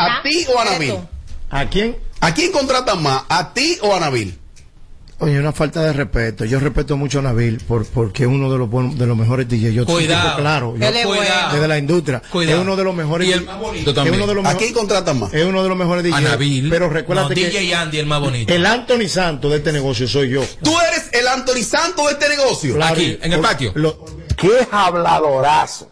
¿A ti o a Nabil? ¿A quién? ¿A quién contratan más? ¿A ti o a Nabil? Oye, una falta de respeto. Yo respeto mucho a Nabil por, porque es uno de los de los mejores DJs. Yo Cuidado. tengo claro. Yo-. Desde la industria. Cuidado. Es uno de los mejores. Y el más bonito también. Es uno de los ¿A quién contratan más? Es uno de los mejores DJs. A Nabil. Pero recuérdate No, que DJ Andy, el más bonito. el Anthony Santos de este negocio soy yo. Tú eres el Anthony Santos de este negocio. Claro, Aquí, en el por- patio. lo- ¡Qué habladorazo!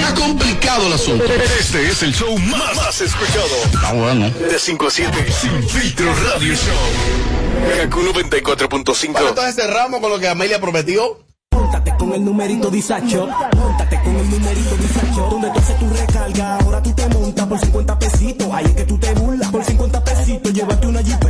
¿Cómo se ha complicado el asunto? Este es el show más, más escuchado. Ah, bueno. De 5 a 7. Sin filtro radio show. Kaku 94.5. Bueno, entonces cerramos con lo que Amelia prometió. Móntate con el numerito disacho. Móntate con el numerito disacho. Donde tú haces tu recarga, ahora tú te montas por 50 pesitos. Ahí es que tú te burlas. Por 50 pesitos, llévate una jipeta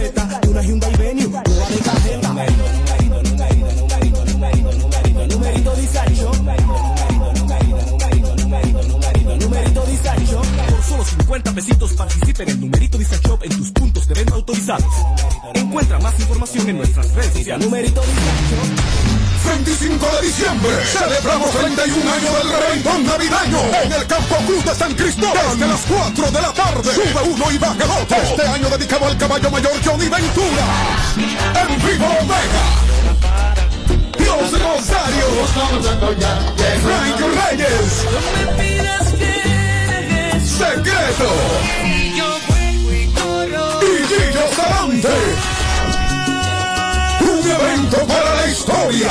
50 pesitos participa en el numerito disacho en tus puntos de venta autorizados. Encuentra más información en nuestras redes sociales. Numerito disacho. 25 de diciembre celebramos 31 años del reventón navideño en el Campo Cruz de San Cristóbal desde las 4 de la tarde. Sube uno y baja el otro. Este año dedicado al caballo mayor Johnny Ventura. En vivo Omega. Dios de Rosario. Frank Reyes. Secreto. Y Gillo Sarante. Un evento para la historia.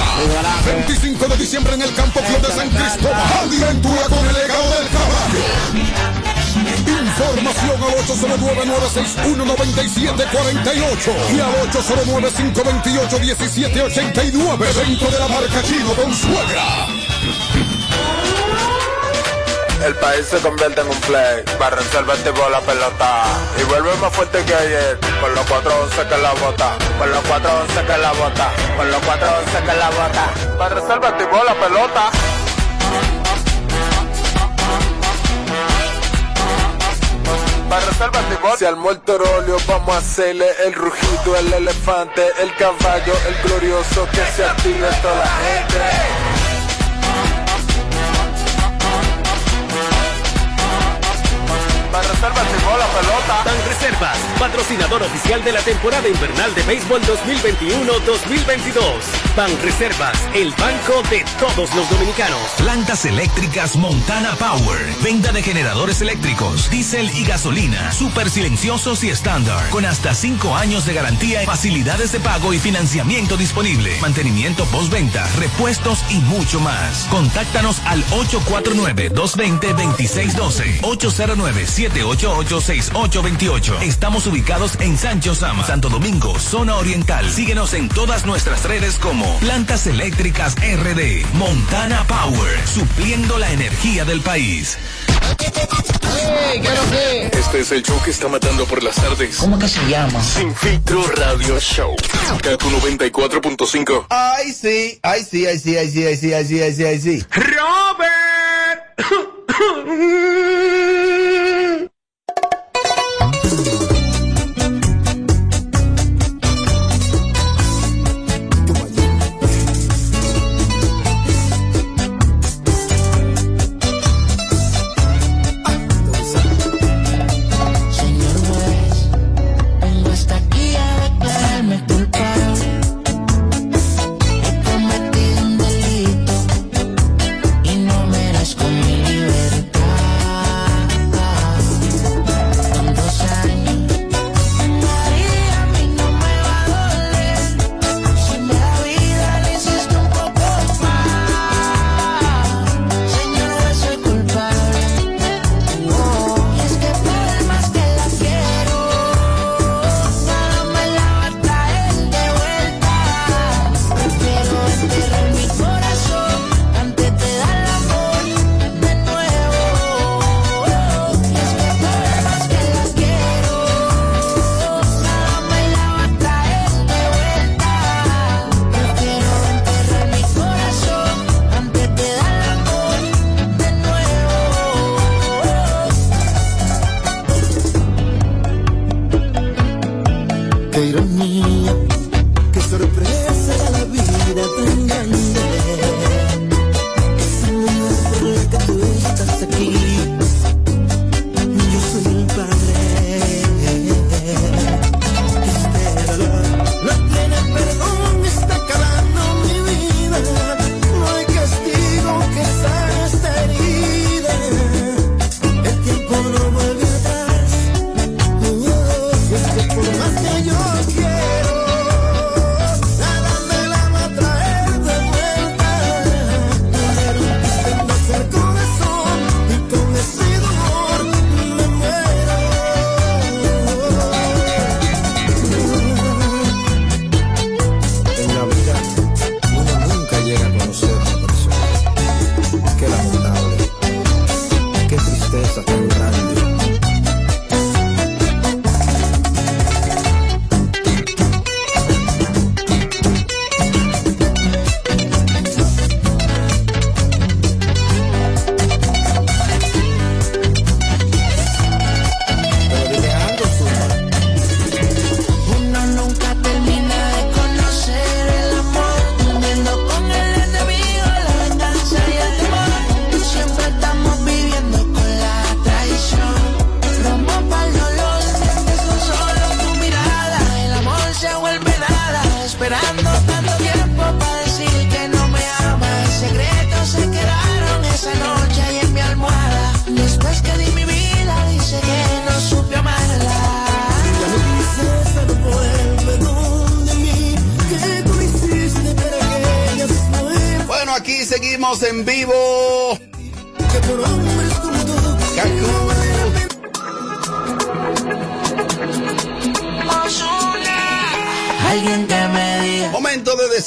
25 de diciembre en el Campo Club de San Cristóbal. Aventura con el legado del caballo. Información al 809-961-9748 y al 809-528-1789 dentro de la marca Chino con suegra. El país se convierte en un play. Para reservar tipo la pelota. Y vuelve más fuerte que ayer. Con los 411 que la bota. Con los 411 que la bota. Con los 411 que la bota. Para reservar tipo la pelota. Si al muerto rolio vamos a hacerle el rugido, el elefante, el caballo, el glorioso que se active toda la gente. Reservar tipo la pelota. Ban Reservas, patrocinador oficial de la temporada invernal de béisbol 2021-2022. Ban Reservas, el banco de todos los dominicanos. Plantas eléctricas Montana Power. Venta de generadores eléctricos, diésel y gasolina. Super silenciosos y estándar. Con hasta 5 años de garantía, facilidades de pago y financiamiento disponible. Mantenimiento postventa, repuestos y mucho más. Contáctanos al 849-220-2612. 809-788-6828. Estamos ubicados en Sancho Sama, Santo Domingo, zona oriental. Síguenos en todas nuestras redes como Plantas Eléctricas RD. Montana Power. Supliendo la energía del país. Este es el show que está matando por las tardes. ¿Cómo que se llama? Sin filtro radio show. Kaku 94.5. Ay, sí, ay, sí, ay, sí, ay, sí, ay, sí, ay, sí, ay, sí, ay, sí. Señor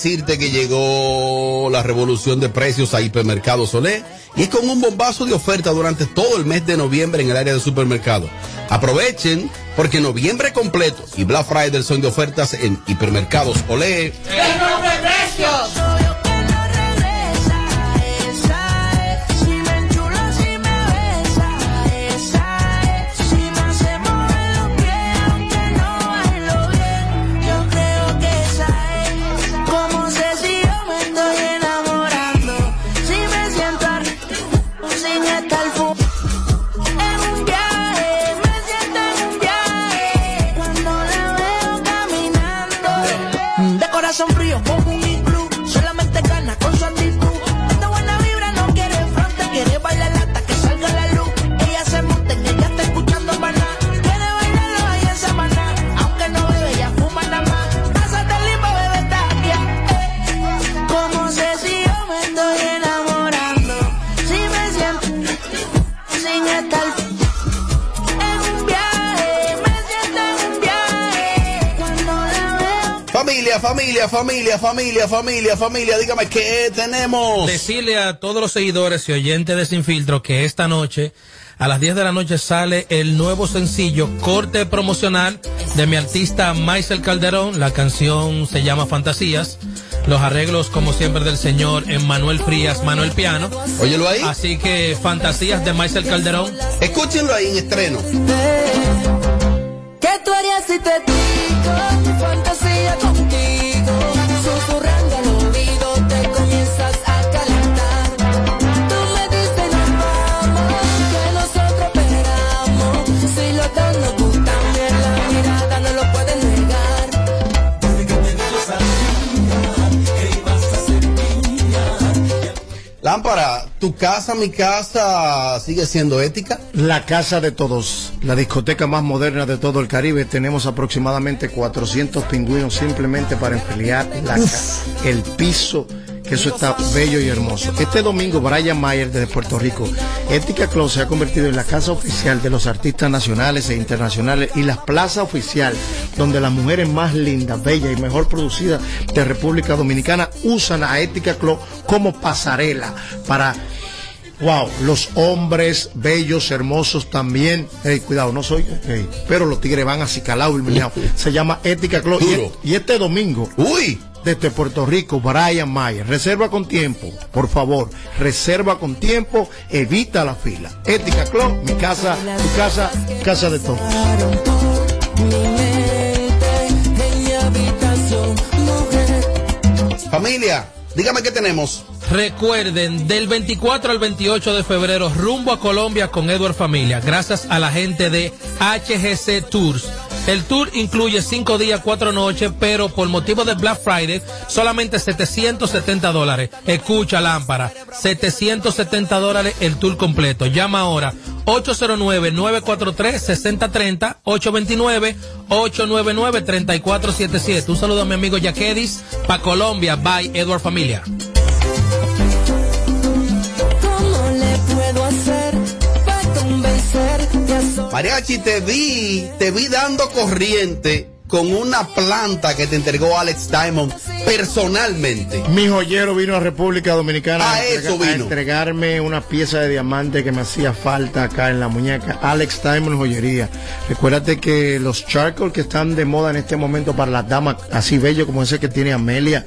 decirte que llegó la revolución de precios a Hipermercado Solé y es con un bombazo de oferta durante todo el mes de noviembre en el área de supermercado. Aprovechen porque noviembre completo y Black Friday son de ofertas en Hipermercados Olé. Si Familia, familia, familia, familia, dígame qué tenemos. Decirle a todos los seguidores y oyentes de Sin Filtro que esta noche, a las 10 de la noche, sale el nuevo sencillo corte promocional de mi artista Maisel Calderón. La canción se llama Fantasías. Los arreglos, como siempre, del señor Emmanuel Frías, Manuel Piano. Óyelo ahí. Así que Fantasías de Maisel Calderón. Escúchenlo ahí en estreno. ¿Qué tú harías si te digo mi fantasía Lámpara, ¿tu casa, mi casa sigue siendo ética? La casa de todos, la discoteca más moderna de todo el Caribe. Tenemos aproximadamente 400 pingüinos simplemente para enfriar la el piso, que eso está bello y hermoso. Este domingo, Brian Mayer desde Puerto Rico, Ética Club se ha convertido en la casa oficial de los artistas nacionales e internacionales y la plaza oficial donde las mujeres más lindas, bellas y mejor producidas de República Dominicana usan a Ética Club como pasarela para Wow, los hombres bellos, hermosos también. Ey, cuidado, no soy. ey, pero los tigres van así calados y. Se llama Ética Club. Y, y este domingo, Uy, desde Puerto Rico, Brian Mayer. Reserva con tiempo, por favor. Reserva con tiempo, evita la fila. Ética Club, mi casa, tu casa, casa de todos. Familia, dígame qué tenemos. Recuerden, del 24 al 28 de febrero, rumbo a Colombia con Edward Familia, gracias a la gente de HGC Tours. El tour incluye 5 días, 4 noches, pero por motivo de Black Friday, solamente 770 dólares. Escucha, lámpara, 770 dólares el tour completo. Llama ahora 809-943-6030, 829-899-3477. Un saludo a mi amigo Yaquedis, pa' Colombia, by Edward Familia. Mariachi, te vi, te vi dando corriente con una planta que te entregó Alex Diamond personalmente. Mi joyero vino a República Dominicana A a, entrega- eso vino. a entregarme una pieza de diamante que me hacía falta acá en la muñeca. Alex Diamond Joyería. Recuérdate que los charcoal que están de moda en este momento para las damas, así bello como ese que tiene Amelia,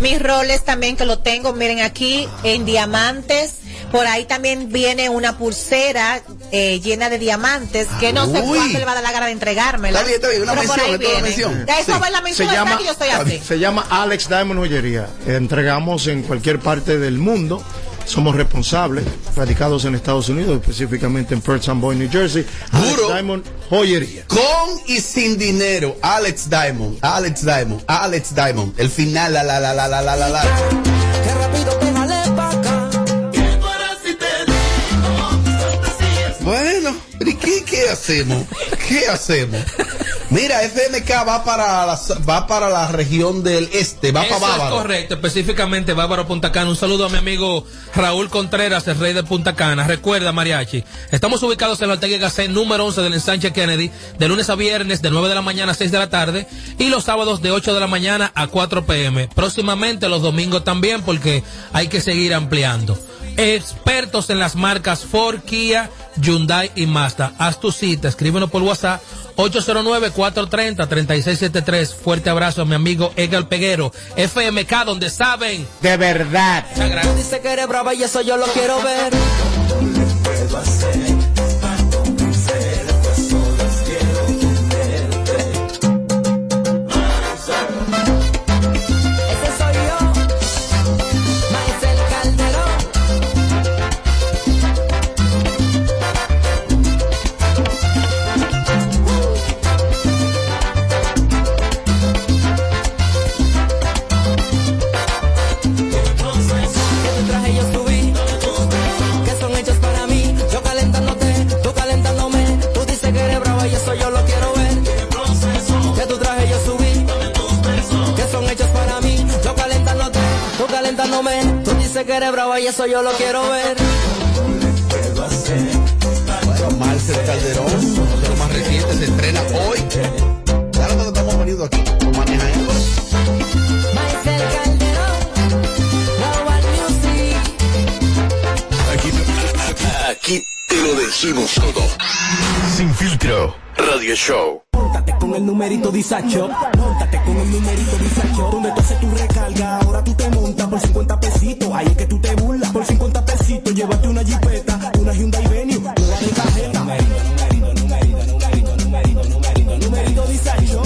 Mis roles también que lo tengo, miren aquí en diamantes. Por ahí también viene una pulsera eh, llena de diamantes que no sé cuándo le va a dar la gana de entregármela. Está bien, una mención, es toda mención. Ya eso sí. va la mención se llama, que yo estoy así. Se llama Alex Diamond Joyería. Entregamos en cualquier parte del mundo. Somos responsables, radicados en Estados Unidos, específicamente en Perth Amboy, New Jersey. Alex Diamond Joyería. Con y sin dinero. Alex Diamond, Alex Diamond, Alex Diamond. El final, la la la la la la la. la. ¿Y qué, qué hacemos? ¿Qué hacemos? Mira, FMK va para la, va para la región del este, va Eso para es Bávaro. correcto, específicamente Bávaro Punta Cana. Un saludo a mi amigo Raúl Contreras, el rey de Punta Cana. Recuerda, Mariachi, estamos ubicados en la Ortega Gasset número 11 del ensanche Kennedy, de lunes a viernes, de 9 de la mañana a 6 de la tarde, y los sábados de 8 de la mañana a 4 pm. Próximamente los domingos también, porque hay que seguir ampliando. Expertos en las marcas Ford, Kia, Hyundai y Mazda. Haz tu cita, escríbenos por WhatsApp 809-430-3673. Fuerte abrazo a mi amigo Edgar Peguero, FMK, donde saben. De verdad. Tú dices que eres brava y eso yo lo quiero ver. Eso yo lo quiero ver. Bueno, Marcel Calderón, uno de los más recientes, se estrena hoy. Claro que estamos poniendo aquí, lo maneja él. Maesel Calderón. Aquí, aquí te lo decimos todo. Sin filtro. Radio Show. Con el numerito Disacho. Móntate con el numerito Disacho. Donde tú haces tu recarga, ahora tú te montas por 50 pesitos. Ahí es que tú te burlas. Por 50 pesitos, llévate una jipeta, una Hyundai Venue, nueva de cajeta. Numerito, numerito, numerito, numerito, numerito, numerito Disacho.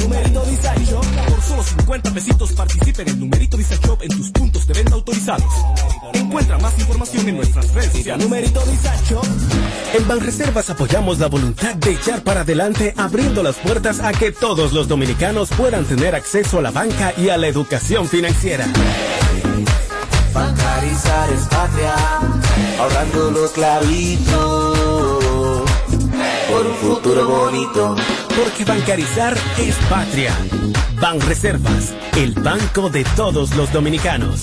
Numerito Disacho. Por solo 50 pesitos participa en el numerito Disacho en tus puntos de venta autorizados. Más información en nuestras redes sociales. Numerito Disacho. En Banreservas apoyamos la voluntad de echar para adelante abriendo las puertas a que todos los dominicanos puedan tener acceso a la banca y a la educación financiera. Bancarizar es patria, ahorrando los clavitos por un futuro bonito. Porque bancarizar es patria. Banreservas, el banco de todos los dominicanos.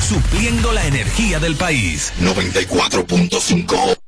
Supliendo la energía del país. 94.5.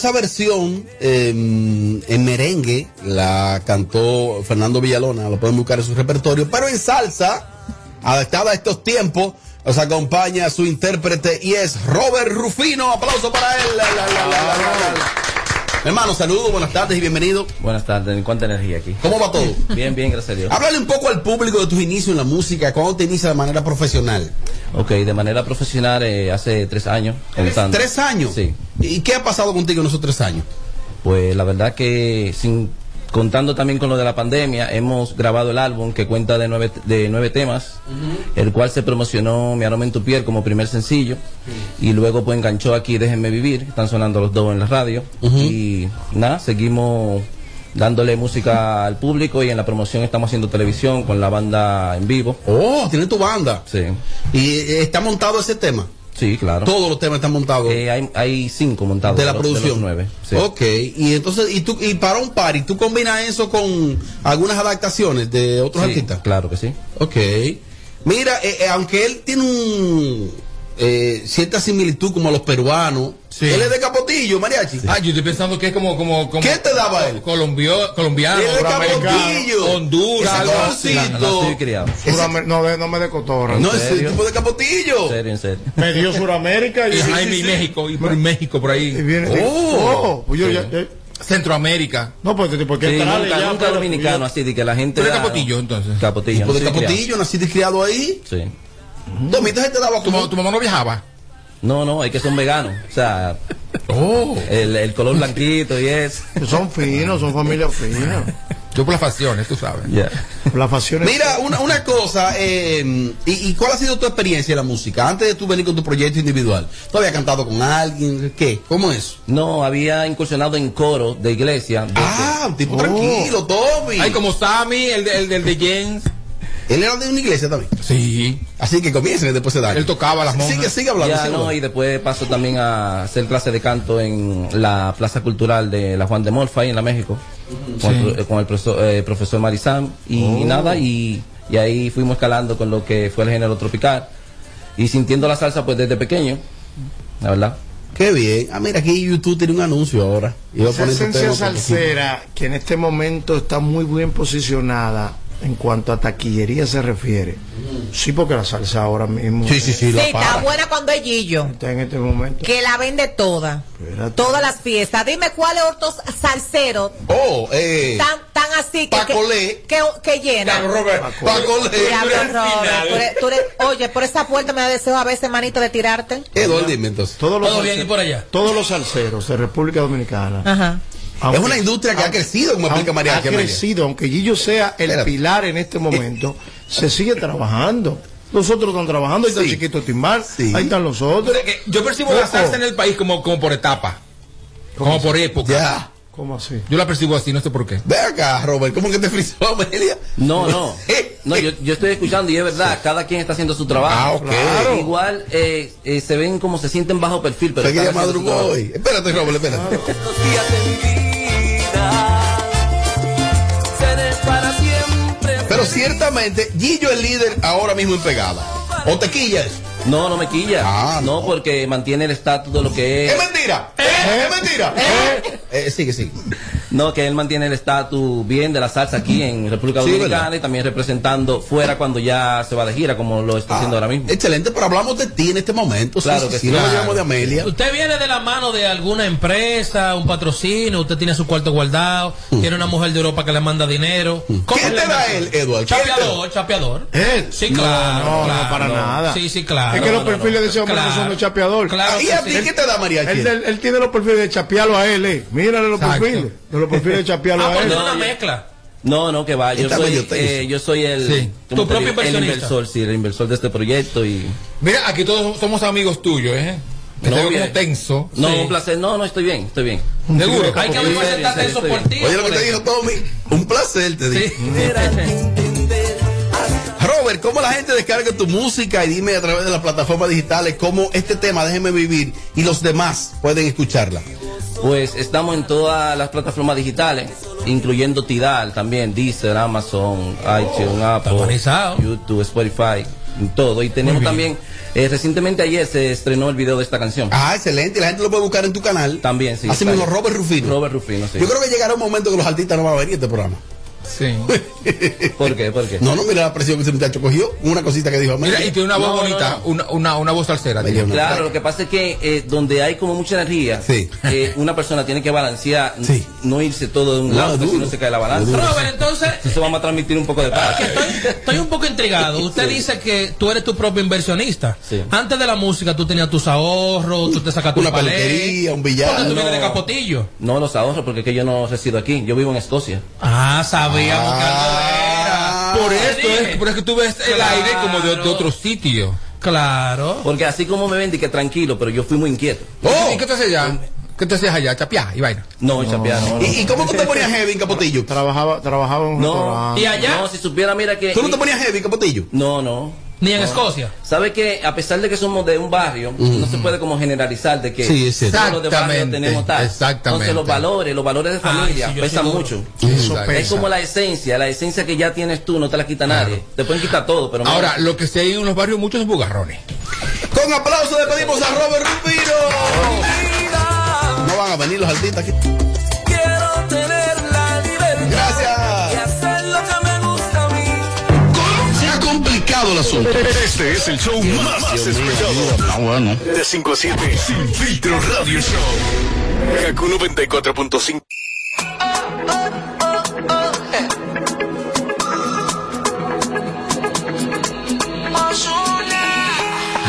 esa versión eh, en merengue la cantó Fernando Villalona, lo pueden buscar en su repertorio, pero en salsa, adaptada a estos tiempos, nos acompaña su intérprete y es Robert Rufino. Aplauso para él. Hermano, saludos, buenas tardes y bienvenido. Buenas tardes, ¿en cuánta energía aquí? ¿Cómo va todo? Bien, bien, gracias a Dios. Háblale un poco al público de tus inicios en la música, cuándo te inicias de manera profesional. Ok, de manera profesional eh, hace tres años. comenzando. ¿Tres años? Sí. ¿Y qué ha pasado contigo en esos tres años? Pues la verdad que sin contando también con lo de la pandemia, hemos grabado el álbum que cuenta de nueve, de nueve temas, el cual se promocionó Mi aroma en tu piel como primer sencillo y luego pues enganchó aquí Déjenme vivir, están sonando los dos en la radio y nada, seguimos dándole música al público y en la promoción estamos haciendo televisión con la banda en vivo. Oh, tiene tu banda. Sí. ¿Y está montado ese tema? Sí, claro. Todos los temas están montados. Eh, hay, hay cinco montados. de la los- producción. nueve. sí. Ok, y entonces, y tú, y para un party, ¿tú combinas eso con algunas adaptaciones de otros Sí, artistas? Claro que sí. Ok. Mira, eh, eh, aunque él tiene un eh, cierta similitud como a los peruanos. Él es de Capotillo, mariachi. Ah, yo estoy pensando que es como. como, como ¿Qué te daba él? Colombio, colombiano, Él es de Capotillo. Honduras. Suramer- no, de- no me de cotorra. No, ese tipo de Capotillo. En serio, en serio. Me dio Suramérica y, Y Jaime y México, y por México, por ahí. Viene, Oh. oh, yo ya- ya- Centroamérica. no, pues tipo que Sí, nunca, ya, nunca pero- dominicano, así de que la gente. ¿Tú eres da- Capotillo, entonces? Capotillo. Tipo de nací y criado. Capotillo, naciste y criado ahí. Sí. Tomito se te daba ¿Tu, tu mamá no viajaba? No, no, es que son veganos. O sea, Oh. el, el color blanquito y eso. Son finos, son familias finas. Yo por las facciones, tú sabes. Ya. Las facciones. Mira, una, una cosa, eh, y, y cuál ha sido tu experiencia en la música? Antes de tú venir con tu proyecto individual, ¿tú habías cantado con alguien? ¿Qué? ¿Cómo es? No, había incursionado en coro de iglesia. de- Ah, un tipo Oh. tranquilo, Tommy. Hay como Sammy, el, de- el del de James. Él era de una iglesia también. Sí. Así que comiencen y después se dan. Él tocaba las monjas. Sigue, sigue hablando. Ya, sigue no, hablando. y después paso también a hacer clase de canto en la Plaza Cultural de la Juan de Morfa, ahí en la México, con, el, pro- con el profesor, eh, profesor Marizán, y, Oh. nada, y, y ahí fuimos escalando con lo que fue el género tropical, y sintiendo la salsa pues desde pequeño, la verdad. Qué bien. Ah, mira, aquí YouTube tiene un anuncio ahora. Esa esencia salsera que en este momento está muy bien posicionada en cuanto a taquillería se refiere. Sí, porque la salsa ahora mismo Sí, sí, sí, Sí, la está buena cuando es Gillo. está en este momento. Que la vende toda. Espérate. Todas las fiestas. Dime cuáles otros salseros Oh, eh. tan, tan así que, Paco que, que. Robert. Tú eres- eres- oye, por esa puerta me da deseo a veces, manito, de tirarte. Eduardo, dime entonces. Todos los, Todo bien salse- y por allá. todos los salseros de República Dominicana. Ajá. Es una industria que ha crecido, como explica María. Ha crecido, aunque Gillo sea el Espérate. pilar en este momento, se sigue trabajando. Los otros están trabajando, ahí está el Sí. chiquito Timbal, Sí. ahí están los O otros. sea que yo percibo la salsa en el país como, como por etapa. Como por época. Ya. ¿Cómo así? Yo la percibo así, no sé por qué. Ve acá, Robert, ¿cómo que te frizó, Amelia? No, no. Eh, No, yo, yo estoy escuchando y es verdad, cada quien está haciendo su trabajo. Ah, ok. Claro. Igual eh, eh, se ven como se sienten bajo perfil, pero su madrugó hoy. Espérate, Robert, espérate. Estos ciertamente, Gillo es líder ahora mismo en pegada. ¿O te quilla eso? No, no me quilla. Ah, no. porque mantiene el estatus de lo que ¡Es es. mentira! ¡Es mentira! Eh, sigue, sigue. No, que él mantiene el estatus bien de la salsa aquí en República Sí, Dominicana y también representando fuera cuando ya se va de gira, como lo está haciendo Ah, ahora mismo. Excelente, pero hablamos de ti en este momento. Claro sí, que sí, sí. sí, no Claro. hablamos de Amelia. Usted viene de la mano de alguna empresa, un patrocinio, usted tiene su cuarto guardado, tiene una mujer de Europa que le manda dinero. ¿Cómo ¿Qué te da él, Eduardo? ¿Qué te Chapeador, chapeador. ¿Él? Sí, No, claro. No, no, claro. para nada. Sí, sí, claro. Es que los No, no, perfiles de ese hombre no Claro. son de chapeador. Claro ¿Y a ti sí. qué te da Mariachi? Él, él- él tiene los perfiles de chapearlo a él, eh. Mírale los Exacto. perfiles. Perfiles de chapearlo Ah, a pues él. es una mezcla. No, no, que va. Yo soy, eh, yo soy el, Sí. ¿cómo Tu te propio digo? el inversionista. inversor, sí, el inversor de este proyecto y Mira, aquí todos somos amigos tuyos, ¿eh? Me No, tenso. no, Sí. un placer. No, no estoy bien, estoy bien. Seguro. Hay que ver Sí, si tenso por ti. Oye lo que te dijo Tommy. Un placer, te digo. Robert, ¿cómo la gente descarga tu música? Y dime a través de las plataformas digitales cómo este tema, Déjeme Vivir, y los demás pueden escucharla. Pues estamos en todas las plataformas digitales, incluyendo Tidal también, Deezer, Amazon, iTunes, Apple, organizado. YouTube, Spotify, todo. Y tenemos también, eh, recientemente ayer se estrenó el video de esta canción. Ah, excelente. y La gente lo puede buscar en tu canal. También, sí. Así mismo. Robert Rufino. Robert Rufino, sí. Yo creo que llegará un momento que los artistas no van a venir a este programa. Sí. ¿Por qué? ¿Por qué? No, no, mira la presión que ese muchacho cogió. Una cosita que dijo. Mira, y tiene una voz No, bonita, no. Una, una, una voz salsera. Claro, lo que pasa es que eh, donde hay como mucha energía, Sí. eh, una persona tiene que balancear, Sí. no irse todo de un No, lado, porque si no se cae la balanza. Robert, entonces, Eso vamos a transmitir un poco de paz. estoy, estoy un poco intrigado. Usted dice que tú eres tu propio inversionista. Sí. Antes de la música tú tenías tus ahorros, tú te sacas tu Una palé. peluquería, un billar. Porque tú vienes No. de Capotillo. No los ahorros, porque es que yo no resido aquí, yo vivo en Escocia. Ah, sabíamos que algo era. Por dije. es, por eso que tú ves el Claro. aire como de, de otro sitio. Claro. Porque así como me ven, que tranquilo, pero yo fui muy inquieto. Oh. ¿Y qué te hacías allá? ¿Qué te hacías allá? Chapiá y vaina. No, chapear, no. no. ¿Y, y cómo tú te ponías heavy en Capotillo? Trabajaba, trabajaba en un No, restaurante. ¿Y allá? no, si supiera, mira que... ¿Tú no te ponías heavy en Capotillo? No, no. Ni en Escocia. ¿Sabe que a pesar de que somos de un barrio, no se puede como generalizar de que Sí, es cierto. todos los de barrio tenemos tal? exactamente. Entonces los valores, los valores de Ay, familia sí, pesan sí mucho. Eso Es pesa. como la esencia, la esencia que ya tienes tú, no te la quita nadie. Te pueden quitar todo, pero Ahora, lo que se hay en los barrios muchos son bugarrones. Con aplauso despedimos a Robert Rufino. No van a venir los artistas aquí. Complicado el asunto. Este es el show más escuchado. Ah, bueno. De 5 a 7. Sin filtro radio show. Kaku 94.5.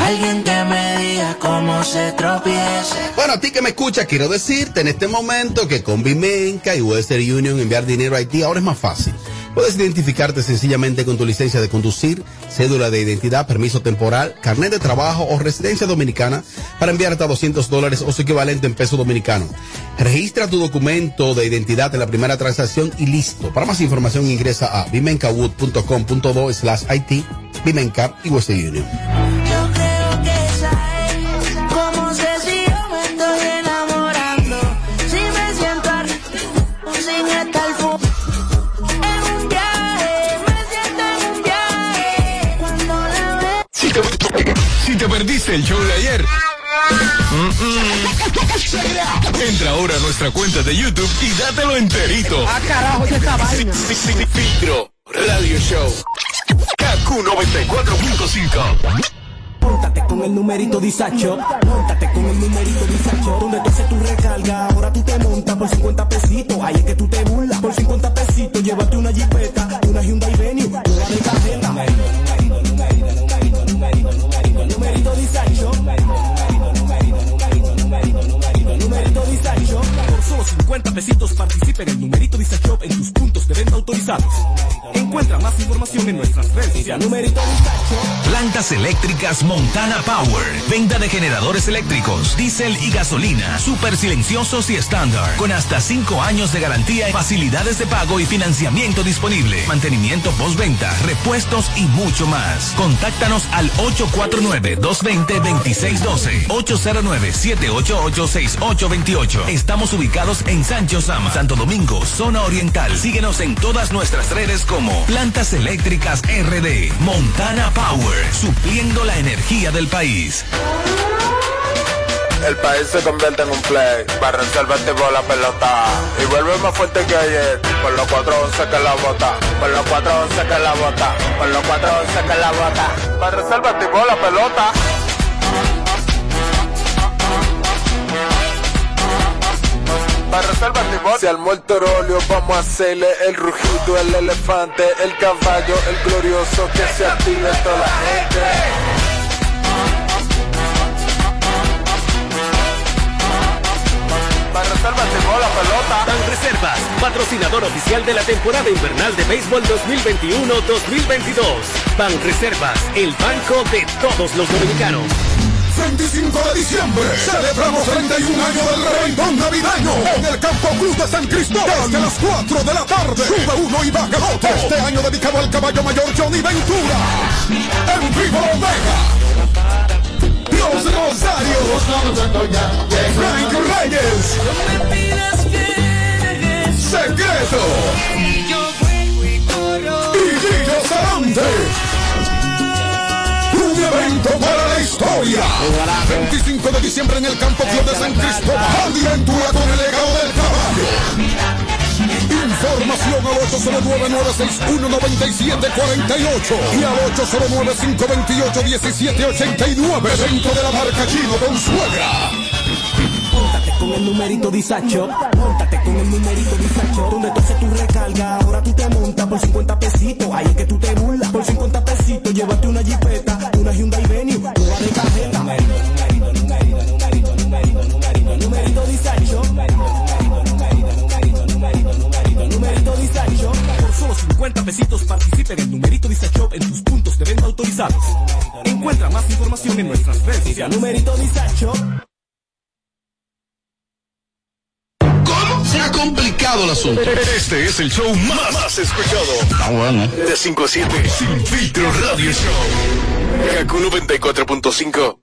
Alguien que me diga cómo se tropieza. Bueno, a ti que me escuchas, quiero decirte en este momento que con Vimenca y Western Union enviar dinero a Haití ahora es más fácil. Puedes identificarte sencillamente con tu licencia de conducir, cédula de identidad, permiso temporal, carnet de trabajo o residencia dominicana para enviar hasta 200 dólares o su equivalente en peso dominicano. Registra tu documento de identidad en la primera transacción y listo. Para más información ingresa a vimencawood.com.do slash IT, Vimenca y Western Union. Perdiste el show de ayer. Entra ahora a nuestra cuenta de YouTube y dátelo enterito. Ah, carajo, ¿qué esta vaina? Filtro Radio Show. Kaku 94.5. Póntate con el numerito disacho, póntate con el numerito disacho, donde tú haces tu recarga, ahora tú te montas por 50 pesitos, ahí es que tú te burlas, por 50 pesitos, llévate una jipeta, una Hyundai solo 50 pesitos participa en el numerito disacho en tus puntos de venta autorizados. Encuentra más información en nuestras redes sociales. Numerito disacho. Plantas eléctricas Montana Power. Venta de generadores eléctricos, diésel y gasolina. Súper silenciosos y estándar. Con hasta 5 años de garantía, facilidades de pago y financiamiento disponible. Mantenimiento postventa, repuestos y mucho más. Contáctanos al 849-220-2612. 809-788-6828. Estamos ubicados en Sancho Sama, Santo Domingo, zona oriental. Síguenos en todas nuestras redes como Plantas Eléctricas RD. Montana Power. Supliendo la energía del país. El país se convierte en un play. Para reservarte por la pelota. Y vuelve más fuerte que ayer. Por los 411 que la bota. Por los 411 que la bota. Por los 411 que la bota. Para reservarte por la pelota. Para reservas tipo Si al muerto rolio vamos a hacerle el rugido, el elefante, el caballo, el glorioso que se active toda la gente. Para reservas tipo la pelota. Ban Reservas, patrocinador oficial de la temporada invernal de béisbol 2021-2022. Ban Reservas, el banco de todos los dominicanos. 25 de diciembre celebramos 31 años del reventón navideño en el Campo Cruz de San Cristóbal desde las 4 de la tarde. Sube uno y baja. Este año dedicado al caballo mayor Johnny Ventura. En vivo Omega. Los Rosarios. Frank Reyes. Secreto. Y Gillo Sarante. Un evento para historia. 25 de diciembre en el Campo Club de San Cristóbal. Andy Ventura con el legado del caballo. Información al 809-961-9748 y al 809-528-1789 dentro de la marca Chino con suegra. Póntate con el numerito disacho, póntate con el numerito disacho, donde tú haces tu recarga, ahora tú te montas por 50 pesitos, ahí es que tú te burlas, por 50 pesitos, llévate una jipeta, una Hyundai Venue, de cajeta. Numerito, numerito, numerito, numerito, numerito, numerito, numerito disacho, numerito disacho, por solo 50 pesitos participa en el numerito disacho en tus puntos de venta autorizados. Encuentra más información en nuestras redes sociales. Numerito disacho. Está complicado el asunto. Este es el show más, más escuchado. Está bueno. De 5 a 7. Sin filtro radio show. Kaku 94.5.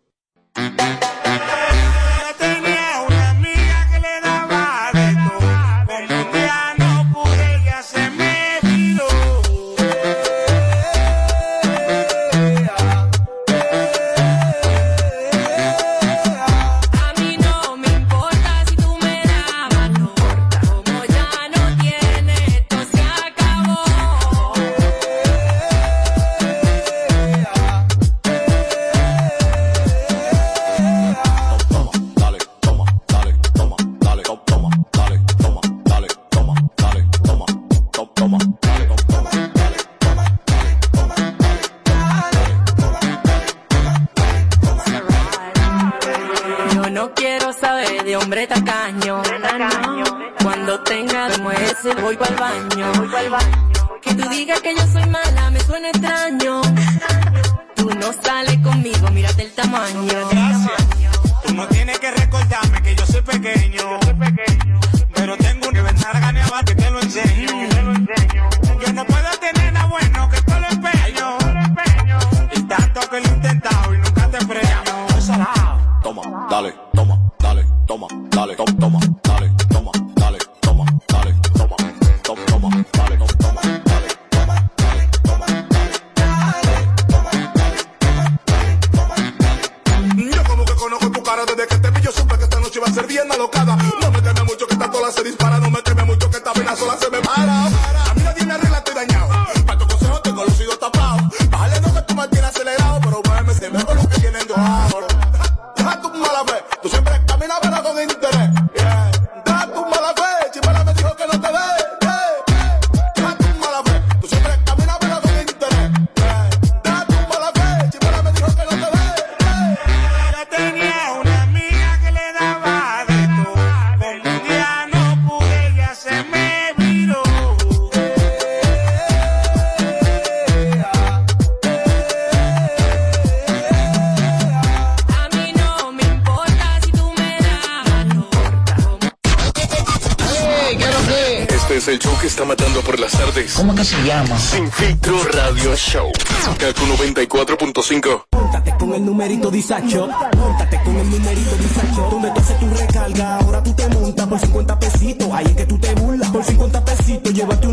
es el show que está matando por las tardes. ¿Cómo que se llama? Sin filtro radio show. Kaku 94.5. Móntate con el numerito Disacho. Móntate con el numerito Disacho. Donde tú haces tu recarga, ahora tú te montas por 50 pesitos. Ahí es que tú te burlas. Por 50 pesitos, llévate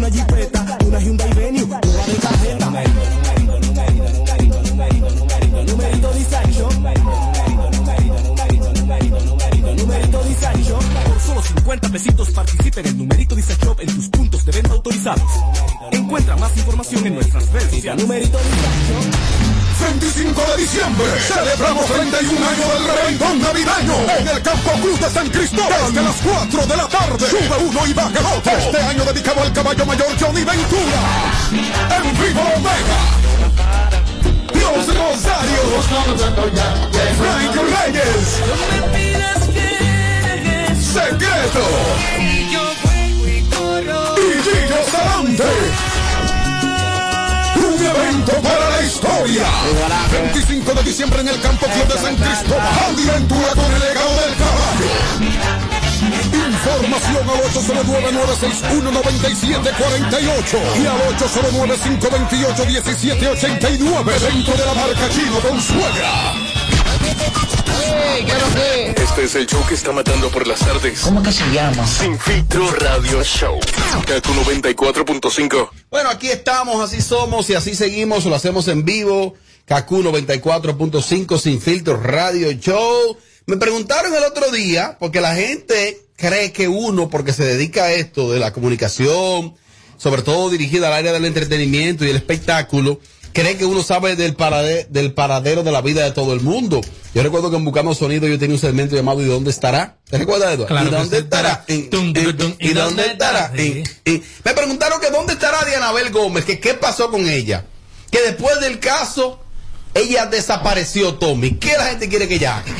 50 pesitos participa en el numerito Disacho en tus puntos de venta autorizados. Encuentra más información en nuestras redes sociales. Numerito Disacho. 25 de diciembre celebramos 31 años del reventón navideño en el Campo Cruz de San Cristóbal desde las 4 de la tarde. Sube uno y baja el otro. Este año dedicado al caballo mayor Johnny Ventura. En vivo Omega. Los Rosarios. Frank Reyes. Secreto. Y Gillo Sarante. Un evento para la historia. 25 de diciembre en el Campo Club de San Cristóbal. Andy con el legado del caballo. Información al 809-961-9748 y al 809-528-1789 dentro de la marca Chino con suegra. Este es el show que está matando por las tardes. ¿Cómo que se llama? Sin filtro radio show. Kaku 94.5. Bueno, aquí estamos, así somos y así seguimos, lo hacemos en vivo. Kaku 94.5 sin filtro radio show. Me preguntaron el otro día, porque la gente cree que uno, porque se dedica a esto de la comunicación, sobre todo dirigida al área del entretenimiento y el espectáculo, cree que uno sabe del, parade- del paradero de la vida de todo el mundo. Yo recuerdo que en Buscando Sonido yo tenía un segmento llamado ¿Y dónde estará? ¿Te recuerdas, Eduardo? Claro ¿Y dónde estará? ¿Y, y- y dónde estará? Me preguntaron que dónde estará Dianabel Gómez, que qué pasó con ella. Que después del caso, ella desapareció, Tommy. ¿Qué la gente quiere que ella haga?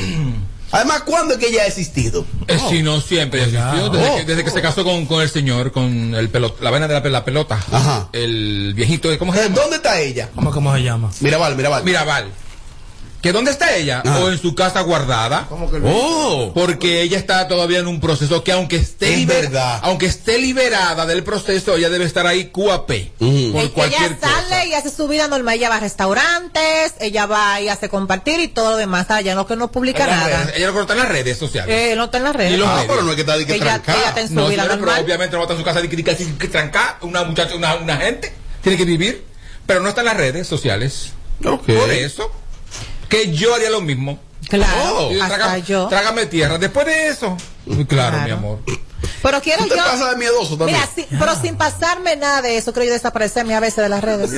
Además, ¿cuándo es que ella ha existido? Eh, sí, no, siempre existió. Desde, Oh. que, desde que se casó con, con el señor, con el pelot, la vena de la, la pelota. El viejito, ¿cómo se llama? ¿Dónde está ella? ¿Cómo, cómo se llama? Mirabal, Mirabal. Mirabal. ¿Que dónde está ella? Ah. O en su casa guardada. Oh. Porque ella está todavía en un proceso que aunque esté Es liber- aunque esté liberada del proceso, ella debe estar ahí QAP. Mm. Por Ella cosa. sale y hace su vida normal, ella va a restaurantes, ella va y hace compartir y todo lo demás, allá no que no publica En nada. redes. Ella lo corta en las redes sociales. Eh, no está en las redes. Y los Ah, medios. pero no es que está de que ella, ella está en su No, vida señora, pero normal. obviamente no va a estar en su casa de que, que, que trancar una muchacha, una, una gente. Tiene que vivir. Pero no está en las redes sociales. Ok. Por eso. Que yo haría lo mismo. Claro, yo, hasta yo. Trágame tierra. Después de eso. Muy claro, Claro. mi amor. Pero quiero Tú te yo. pasas de miedoso también. Mira, pero sin pasarme nada de eso, creo yo desaparecerme a veces de las redes.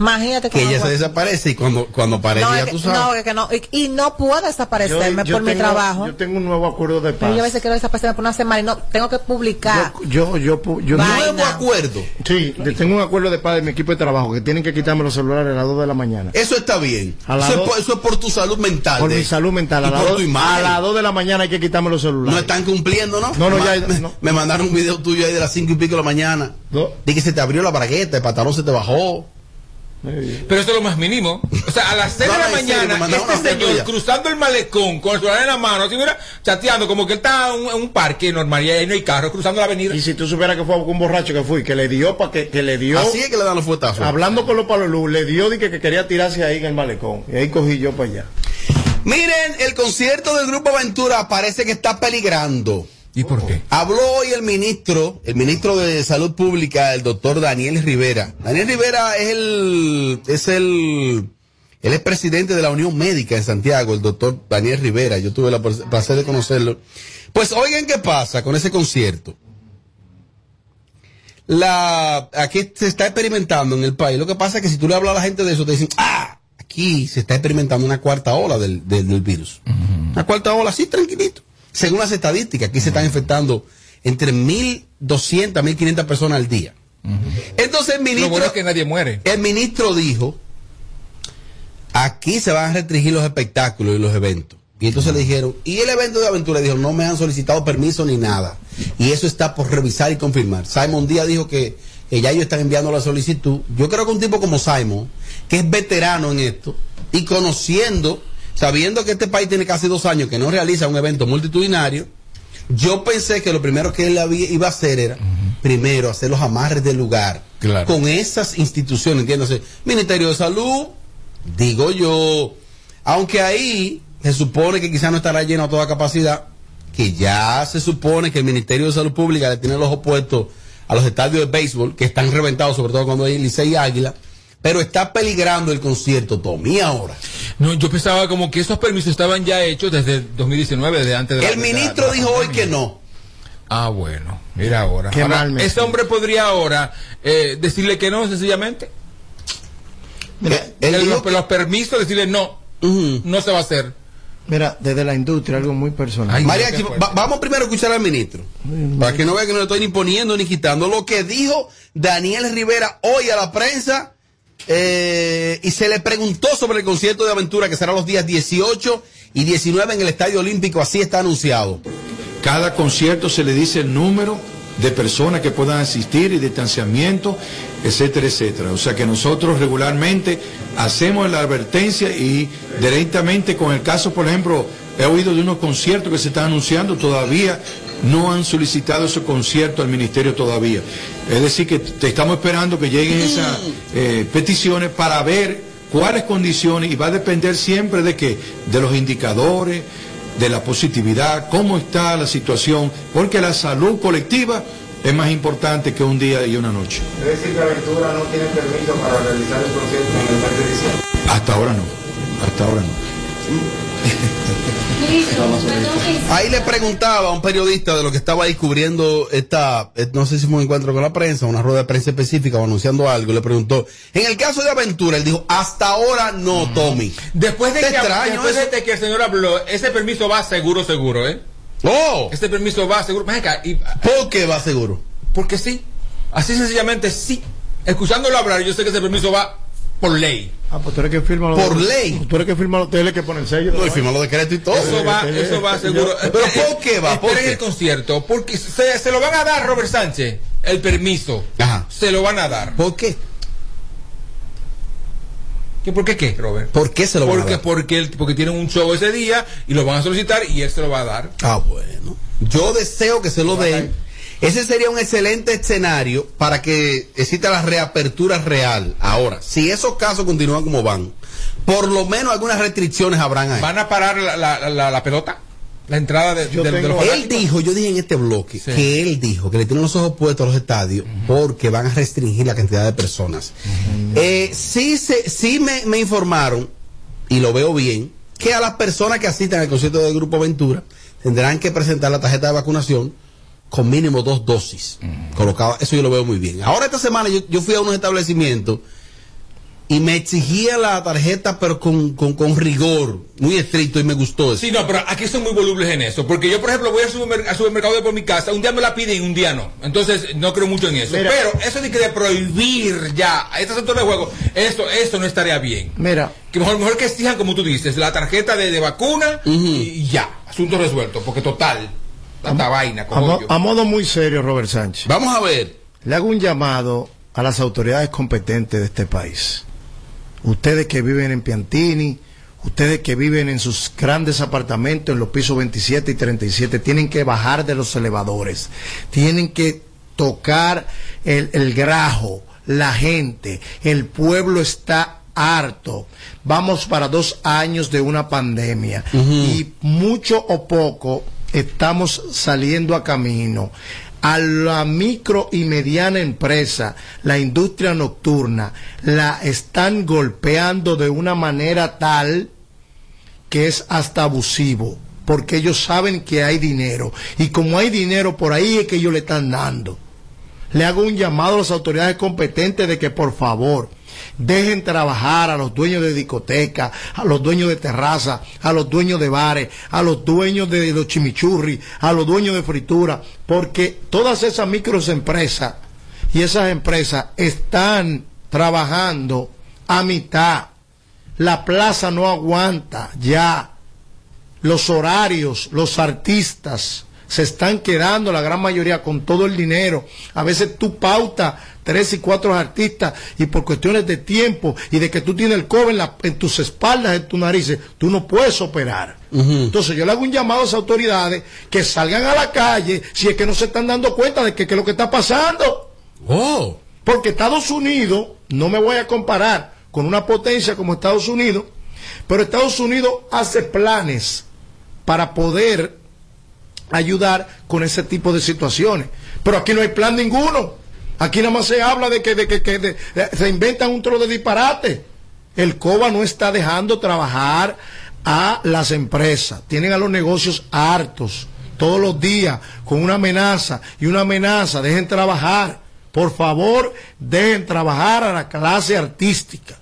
Imagínate que ella se desaparece y cuando, cuando aparece no, ya tú sabes. no, que no, y, y no puedo desaparecerme por mi trabajo. Yo tengo un nuevo acuerdo de Pero yo a paz. veces quiero desaparecerme por una semana y no, tengo que publicar. Yo, yo, yo, Vaina. Nuevo acuerdo. Sí, tengo un acuerdo de paz de mi equipo de trabajo que tienen que quitarme los celulares a las 2 de la mañana. Eso está bien. A Eso es, por, eso es por tu salud mental. Por de- mi salud mental. A las, por dos, tu a imagen. las 2 de la mañana hay que quitarme los celulares. No están cumpliendo, ¿no? No, no, ya- Me, no. me mandaron un video tuyo ahí de las cinco y pico de la mañana. No. De que se te abrió la bragueta, el pantalón se te bajó. Pero eso es lo más mínimo. O sea, a las 6 No, de la mañana, este señor cruzando el malecón con el celular en la mano, así mira, chateando, como que él está en un, parque normal y ahí no hay carro, cruzando la avenida. Y si tú supieras que fue un borracho que fui, que le dio para que, que le dio. Así es que le dan los fuetazos. Hablando con los palolú, le dio de que, que quería tirarse ahí en el malecón. Y ahí cogí yo para allá. Miren, el concierto del Grupo Aventura parece que está peligrando. ¿Y por qué? Habló hoy el ministro, el ministro de Salud Pública, el doctor Daniel Rivera. Daniel Rivera es el, es el, él es presidente de la Unión Médica en Santiago, el doctor Daniel Rivera. Yo tuve el placer de conocerlo. Pues oigan qué pasa con ese concierto. La, aquí se está experimentando en el país. Lo que pasa es que si tú le hablas a la gente de eso, te dicen, ah, aquí se está experimentando una cuarta ola del, del, del virus. Una cuarta ola, así tranquilito. Según las estadísticas, aquí se están infectando entre 1.200 a 1.500 personas al día. Entonces el Lo ministro, bueno es que nadie muere. el ministro dijo, aquí se van a restringir los espectáculos y los eventos. Y entonces le dijeron, y el evento de aventura, dijo, no me han solicitado permiso ni nada. Y eso está por revisar y confirmar. Simon Díaz dijo que, que ya ellos están enviando la solicitud. Yo creo que un tipo como Simon, que es veterano en esto, y conociendo, sabiendo que este país tiene casi dos años que no realiza un evento multitudinario, yo pensé que lo primero que él había- iba a hacer era, primero, hacer los amarres del lugar Claro. con esas instituciones, entiéndase, Ministerio de Salud, digo yo, aunque ahí se supone que quizás no estará lleno a toda capacidad, que ya se supone que el Ministerio de Salud Pública le tiene los ojos puestos a los estadios de béisbol, que están reventados, sobre todo cuando hay Licey y Águila, pero está peligrando el concierto, Tommy, ahora. No, yo pensaba como que esos permisos estaban ya hechos desde 2019, desde antes de la- El de la- ministro de la dijo hoy que no. Ah, bueno, mira ahora. Qué Ahora, mal me ese hombre podría ahora eh, decirle que no, sencillamente. El- dijo los, los permisos, decirle no, no se va a hacer. Mira, desde la industria, algo muy personal. Ay, va- vamos primero a escuchar al ministro. Para que no vea que no le estoy ni poniendo ni quitando. Lo que dijo Daniel Rivera hoy a la prensa. Eh, y se le preguntó sobre el concierto de aventura que será los días 18 y 19 en el Estadio Olímpico. Así está anunciado. Cada concierto se le dice el número de personas que puedan asistir y distanciamiento, etcétera, etcétera. O sea que nosotros regularmente hacemos la advertencia y directamente con el caso, por ejemplo, he oído de unos conciertos que se están anunciando, todavía no han solicitado ese concierto al ministerio todavía. Es decir, que te estamos esperando que lleguen esas eh, peticiones para ver cuáles condiciones y va a depender siempre de que de los indicadores de la positividad, cómo está la situación, porque la salud colectiva es más importante que un día y una noche. Es decir, que Aventura no tiene permiso para realizar el concierto en el mes de diciembre. Hasta ahora no, hasta ahora no. Ahí le preguntaba a un periodista de lo que estaba ahí cubriendo esta, eh, no sé si fue un encuentro con la prensa, una rueda de prensa específica o anunciando algo, le preguntó, en el caso de Aventura, él dijo, hasta ahora no, Tommy. Después de, que, extraño después de que el señor habló, ese permiso va seguro, seguro, ¿eh? Oh, Este permiso va seguro. Y- ¿por qué va seguro? porque sí. Así sencillamente sí. Escuchándolo hablar, yo sé que ese permiso va por ley. Ah, pues tú eres que firma los Por ley. Tú eres que firma los teles que pone el sello. No, y firma los decretos y todo. Eso va, eso va seguro. Pero ¿por qué va? ¿Por qué? el concierto, porque se, se lo van a dar Robert Sánchez, el permiso. Ajá. Se lo van a dar. ¿Por qué? ¿Qué, ¿Por qué qué, Robert? ¿Por qué se lo van a porque, dar? Porque, él- porque tienen un show ese día y lo van a solicitar y él se lo va a dar. Ah, bueno. Yo deseo que se lo den. Ese sería un excelente escenario para que exista la reapertura real. Ahora, si esos casos continúan como van, por lo menos algunas restricciones habrán ahí. ¿Van a parar la, la, la- la pelota? La entrada de, Yo de tengo- los él fanáticos? dijo, yo dije en este bloque, que él dijo que le tienen los ojos puestos a los estadios porque van a restringir la cantidad de personas. Eh, sí se, sí me, me informaron, y lo veo bien, que a las personas que asistan al concierto del Grupo Aventura tendrán que presentar la tarjeta de vacunación con mínimo dos dosis. Colocada, eso yo lo veo muy bien. Ahora esta semana yo, yo fui a unos establecimientos y me exigía la tarjeta pero con, con, con rigor, muy estricto y me gustó eso. Sí, no, pero aquí son muy volubles en eso. Porque yo, por ejemplo, voy al, supermer- al supermercado de por mi casa, un día me la piden y un día no. Entonces, no creo mucho en eso. Mira. pero eso de que de prohibir ya a este sector de juego, eso, eso no estaría bien. Mira, Que mejor, mejor que exijan, como tú dices, la tarjeta de, de vacuna y ya, asunto resuelto. Porque total, tanta vaina, a, modo muy serio, Robert Sánchez. Vamos a ver. Le hago un llamado a las autoridades competentes de este país. Ustedes que viven en Piantini, ustedes que viven en sus grandes apartamentos en los pisos 27 y 37, tienen que bajar de los elevadores. Tienen que tocar el, el grajo, la gente. El pueblo está harto. Vamos para dos años de una pandemia y mucho o poco estamos saliendo a camino. A la micro y mediana empresa, la industria nocturna, la están golpeando de una manera tal que es hasta abusivo, porque ellos saben que hay dinero. Y como hay dinero, por ahí es que ellos le están dando. Le hago un llamado a las autoridades competentes de que por favor dejen trabajar a los dueños de discotecas, a los dueños de terraza, a los dueños de bares, a los dueños de los chimichurri, a los dueños de fritura, porque todas esas microempresas y esas empresas están trabajando a mitad. La plaza no aguanta ya. Los horarios, los artistas se están quedando la gran mayoría con todo el dinero. A veces tú pautas tres y cuatro artistas y por cuestiones de tiempo y de que tú tienes el cobre en, la- en tus espaldas, en tus narices, tú no puedes operar. Entonces yo le hago un llamado a esas autoridades que salgan a la calle si es que no se están dando cuenta de que, que es lo que está pasando. Oh. Porque Estados Unidos, no me voy a comparar con una potencia como Estados Unidos, pero Estados Unidos hace planes para poder ayudar con ese tipo de situaciones. Pero aquí no hay plan ninguno. Aquí nada más se habla de que, de que, que se inventan un trozo de disparate. El COBA no está dejando trabajar a las empresas. Tienen a los negocios hartos todos los días con una amenaza y una amenaza. Dejen trabajar. Por favor, dejen trabajar a la clase artística.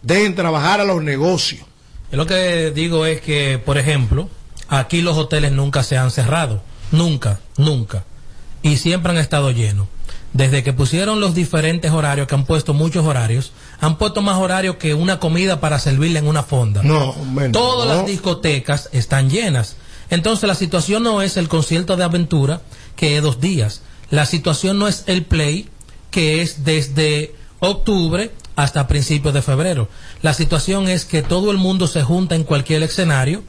Dejen trabajar a los negocios. Yo lo que digo es que, por ejemplo, aquí los hoteles nunca se han cerrado. Nunca, nunca. Y siempre han estado llenos. Desde que pusieron los diferentes horarios, que han puesto muchos horarios, han puesto más horarios que una comida para servirle en una fonda. No, no. Todas las discotecas están llenas. Entonces la situación no es el concierto de aventura, que es dos días. La situación no es el play, que es desde octubre hasta principios de febrero. La situación es que todo el mundo se junta en cualquier escenario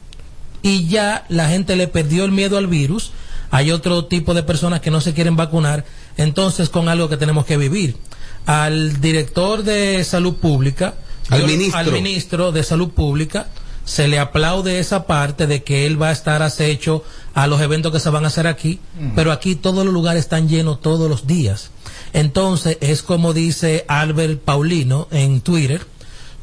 y ya la gente le perdió el miedo al virus. Hay otro tipo de personas que no se quieren vacunar, entonces con algo que tenemos que vivir. Al director de salud pública, Al yo- ministro. al ministro de salud pública, se le aplaude esa parte de que él va a estar acecho a los eventos que se van a hacer aquí, pero aquí todos los lugares están llenos todos los días. Entonces es como dice Albert Paulino en Twitter,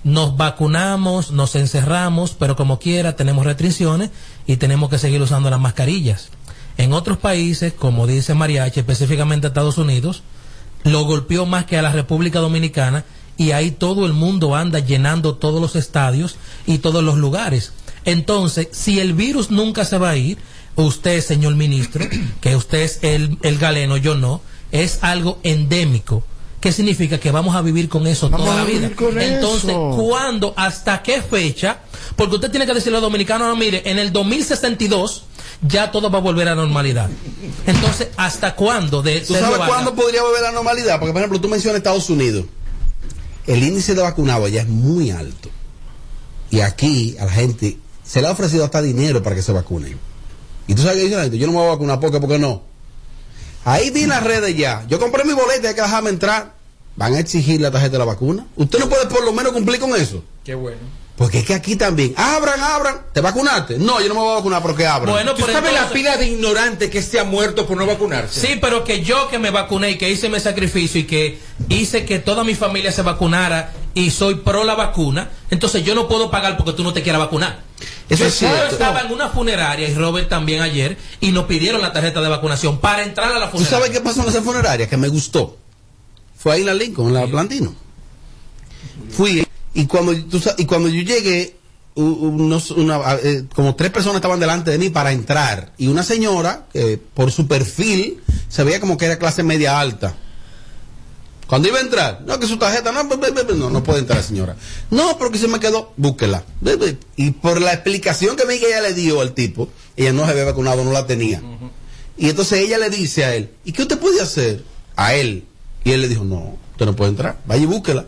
nos vacunamos, nos encerramos, pero como quiera tenemos restricciones y tenemos que seguir usando las mascarillas. En otros países, como dice Mariachi, específicamente Estados Unidos, lo golpeó más que a la República Dominicana y ahí todo el mundo anda llenando todos los estadios y todos los lugares. Entonces, si el virus nunca se va a ir, usted, señor ministro, que usted es el, el galeno, yo no, es algo endémico. ¿Qué significa? Que vamos a vivir con eso Vamos toda la vida. Entonces, eso. ¿cuándo? ¿Hasta qué fecha? Porque usted tiene que decirle a los dominicanos, no, mire, en el 2062 ya todo va a volver a normalidad. Entonces, ¿hasta cuándo? De ¿Tú sabes Vargas? cuándo podría volver a la normalidad? Porque, por ejemplo, tú mencionas Estados Unidos. el índice de vacunado allá es muy alto. Y aquí a la gente se le ha ofrecido hasta dinero para que se vacunen. Y tú sabes que dice la gente, yo no me voy a vacunar porque, porque no. Ahí vi en las redes ya. Yo compré mi boleta, hay que dejarme entrar. Van a exigir la tarjeta de la vacuna. Usted no puede por lo menos cumplir con eso. Qué bueno. Porque es que aquí también, abran, abran, ¿te vacunaste? No, yo no me voy a vacunar porque abran. Bueno, ¿Tú pero sabes la pila de ignorantes que se ha muerto por no vacunarse? Sí, pero que yo que me vacuné y que hice mi sacrificio y que hice que toda mi familia se vacunara y soy pro la vacuna, entonces yo no puedo pagar porque tú no te quieras vacunar. Eso es Yo cierto. estaba en una funeraria y Robert también ayer y nos pidieron la tarjeta de vacunación para entrar a la ¿Tú funeraria. sabes qué pasó en esa funeraria? Que me gustó. Fue ahí en la Lincoln, en la Plantino. Fui y cuando, tú y cuando yo llegué, unos, una, eh, como tres personas estaban delante de mí para entrar. Y una señora, que por su perfil, se veía como que era clase media alta. Cuando iba a entrar, no, que su tarjeta, no, no, no puede entrar, señora. No, porque se me quedó, búsquela. Y por la explicación que ella le dio al tipo, ella no se había vacunado, no la tenía. Y entonces ella le dice a él, ¿y qué usted puede hacer? A él. Y él le dijo, no, usted no puede entrar, vaya y búsquela.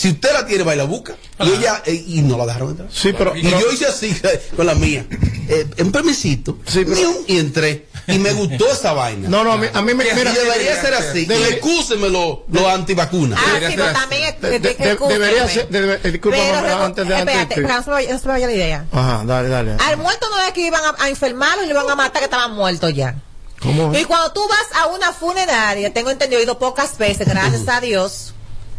Si usted la tiene, va y la busca. Y ella, eh, y no la dejaron entrar. Sí, pero- y pero- yo hice así con la mía. Eh, un permisito. ñum, y entré. Y me gustó esa vaina. No, no, a mí, a mí me. Y Mira, debería ser así. Debe- y excúseme los lo antivacunas. Ah, sí, pero también es- de- de- escúchame. debería ser. discúlpame, Pero, antes de antes de espérate, que- pero no se me vaya- no se me vaya la idea. Ajá, dale, dale. Al muerto no es que iban a, a enfermarlo y le iban a matar que estaban muertos ya. ¿Cómo? Y cuando tú vas a una funeraria, tengo entendido, he ido pocas veces, gracias a Dios.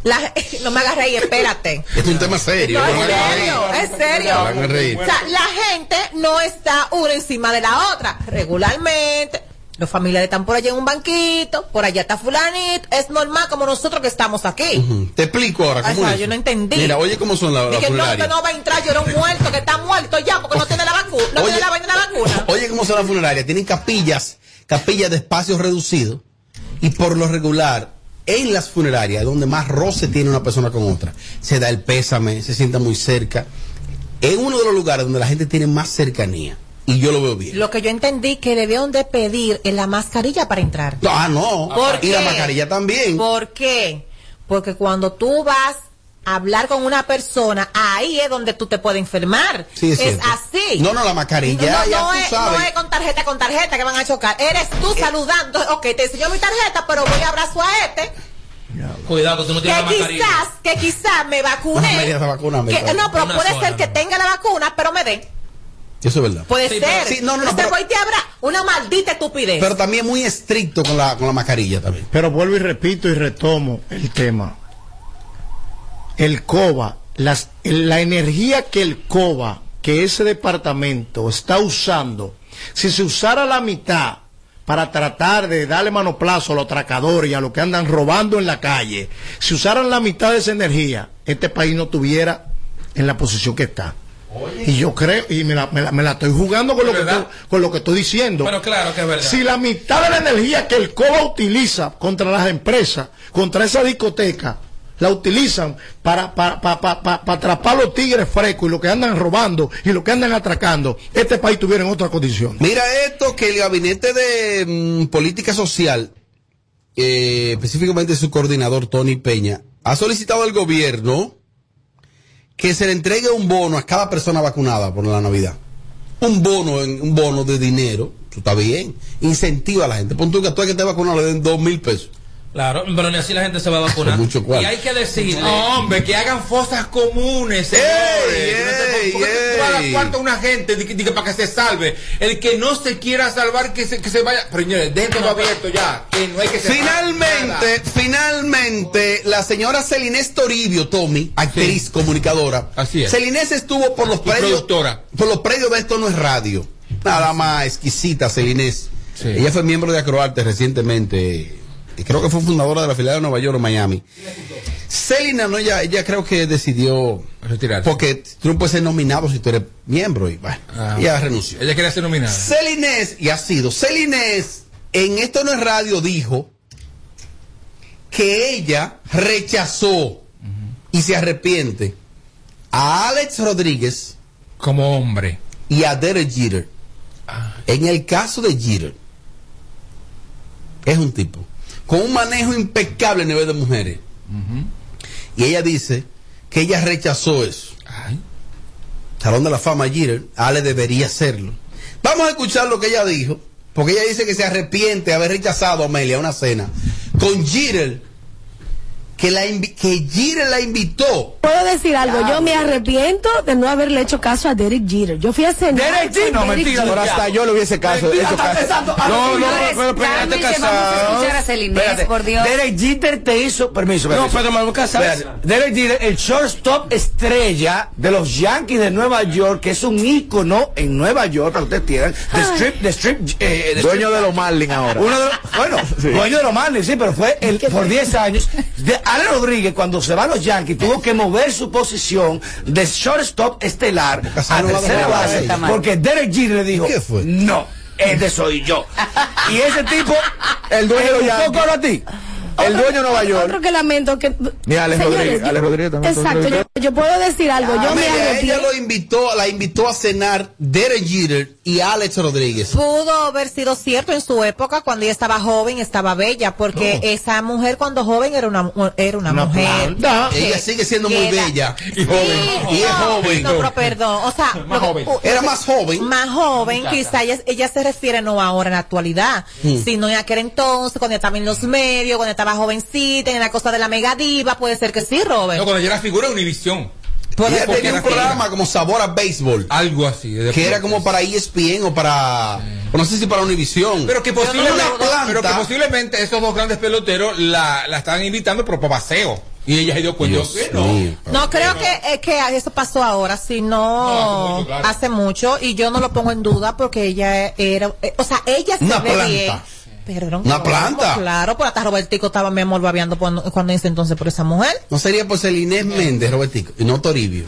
La- no me hagas reír, espérate. Es un tema serio. No, no es serio, reír. es serio. No reír. O sea, la gente no está una encima de la otra. Regularmente, los familiares están por allá en un banquito, por allá está fulanito. Es normal como nosotros que estamos aquí. Te explico ahora cómo o sea, es. yo no entendí. Mira, oye cómo son las la Dije, no, que no va a entrar, yo era un muerto, que está muerto ya, porque no tiene la vacuna, no Oye. tiene la vaina de la vacuna. Oye, ¿cómo son las funerarias? Tienen capillas, capillas de espacios reducidos. Y por lo regular, en las funerarias donde más roce tiene una persona con otra. Se da el pésame, se sienta muy cerca. Es uno de los lugares donde la gente tiene más cercanía. Y yo lo veo bien. Lo que yo entendí que debieron de pedir en la mascarilla para entrar. Ah, no. ¿Por y la mascarilla también. ¿Por qué? Porque cuando tú vas hablar con una persona, ahí es donde tú te puedes enfermar. Sí, es así. No, no, la mascarilla, No, ya no tú es, sabes. no es con tarjeta, con tarjeta que van a chocar. Eres tú saludando. Ok, te enseñó mi tarjeta, pero voy a abrazo a este. Cuidado que tú no Que tienes la mascarilla. quizás, que quizás me esa vacuna Que- no, pero Una puede sola, ser que tenga la vacuna, pero me dé. Eso es verdad. Puede Sí, ser. pero- sí, no, no, no, Usted pero- voy te habrá una maldita estupidez. Pero también muy estricto con la, con la mascarilla también. Pero vuelvo y repito y retomo el tema. El COBA, las, la energía que el COBA, que ese departamento está usando, si se usara la mitad para tratar de darle manoplazo a los atracadores y a los que andan robando en la calle, si usaran la mitad de esa energía, este país no tuviera en la posición que está. Y yo creo, y me la, me la- me la estoy jugando con lo, que estoy, con lo que estoy diciendo. Pero claro que es verdad. Si la mitad de la energía que el COBA utiliza contra las empresas, contra esa discoteca, la utilizan para, para, para, para- para- atrapar los tigres frescos y los que andan robando y los que andan atracando, este país tuviera en otra condición. Mira esto que el gabinete de mm, política social, eh, específicamente su coordinador Tony Peña, ha solicitado al gobierno que se le entregue un bono a cada persona vacunada por la Navidad. Un bono, un bono de dinero, eso está bien. Incentiva a la gente. Pon tú que el que esté vacunado le den dos mil pesos. Claro, pero ni así la gente se va a vacunar. Mucho cuarto. y hay que decirle. Hombre, que hagan fosas comunes. Ey, Que no se- ey, ¿Por qué tú vas a dar ey. cuarto a una gente que para que se salve? El que no se quiera salvar, que se, que se vaya. Pero señores, dejen todo abierto ya. Que no hay que cerrar Finalmente, finalmente, la señora Celinés Toribio, Tommy, actriz, comunicadora. Así es. Celinés estuvo por los Y predios. productora. Por los predios de esto no es radio. Nada más exquisita, Celinés. Sí. Ella fue miembro de Acroarte recientemente. Y creo que fue fundadora de la filial de Nueva York o Miami. Celina, no, ella, ella creo que decidió. Retirarse. Porque tú no puedes ser nominado si tú eres miembro. Y bueno, Ah. ella renunció. Ella quería ser nominada. Celinés, y ha sido, Celinés, en Esto no es radio, dijo que ella rechazó y se arrepiente a Alex Rodríguez Como hombre. y a Derek Jeter. En el caso de Jeter, es un tipo con un manejo impecable a nivel de mujeres. Y ella dice que ella rechazó eso. Salón de la Fama Jeter, Ale debería hacerlo. Vamos a escuchar lo que ella dijo, porque ella dice que se arrepiente de haber rechazado a Amelia a una cena con Jeter, que, la que Jeter la invitó. Puedo decir algo, yo me arrepiento de no haberle hecho caso a Derek Jeter. Yo fui a cenar. Derek Jeter, no, mentira, Pero hasta yo le hubiese caso. Mentira, hecho caso. pensando- No, no, señores, pero espérate, Espérate, por Dios. Derek Jeter te hizo, permiso, No, permiso. pero vamos. Espérate, Derek Jeter, el shortstop estrella de los Yankees de Nueva York, que es un ícono en Nueva York, para que ustedes entiendan, de strip, de strip, eh, de Dueño strip- de los Marlins ahora. Uno de los- bueno, Sí. dueño de los Marlins, sí, pero fue el, por 10 años. De Ale Rodríguez, cuando se va a los Yankees, tuvo que mover su posición de shortstop estelar a no la tercera base, porque Derek Jeter le dijo, no, este soy yo. Y ese tipo, El dueño de los ¿buscó Yankees. coro a ti? El dueño de Nueva York. Otro que lamento que. Ni Alex Señores, Rodríguez. yo- Alex Rodríguez también. Exacto, yo, puedo decir algo. Yo me ella lo invitó, la invitó a cenar Derek Jeter y Alex Rodríguez. Pudo haber sido cierto en su época cuando ella estaba joven, estaba bella, porque esa mujer cuando joven era una, era una, Una mujer. que- Ella sigue siendo muy era- bella. Sí, Y joven. Y es no, joven. No, pero perdón, o sea, Más joven. Era más joven. Más joven, quizá ella, ella se refiere no ahora en la actualidad, Mm. sino en aquel entonces, cuando estaba en los medios, cuando estaba jovencita, en la cosa de la mega diva, puede ser que sí, Robert. No, cuando ella era figura de Ella tenía un programa como Sabor a Béisbol. Algo así. de Que era como para ESPN o para. o no sé si para Univisión. Pero que, posiblemente, planta. pero que posiblemente esos dos grandes peloteros la, la estaban invitando pero para paseo. Y ella se dio cuenta. Dios "Eh, no". mío. No creo que, eh, que eso pasó ahora, sino hace mucho, claro. hace mucho, y yo no lo pongo en duda porque ella era, eh, o sea, ella se Una ve planta. bien. Perdón, Una planta. Claro, pues hasta Robertico estaba mi amor babeando cuando, cuando hice entonces por esa mujer. No sería por Celinés Méndez, Robertico, y no Toribio.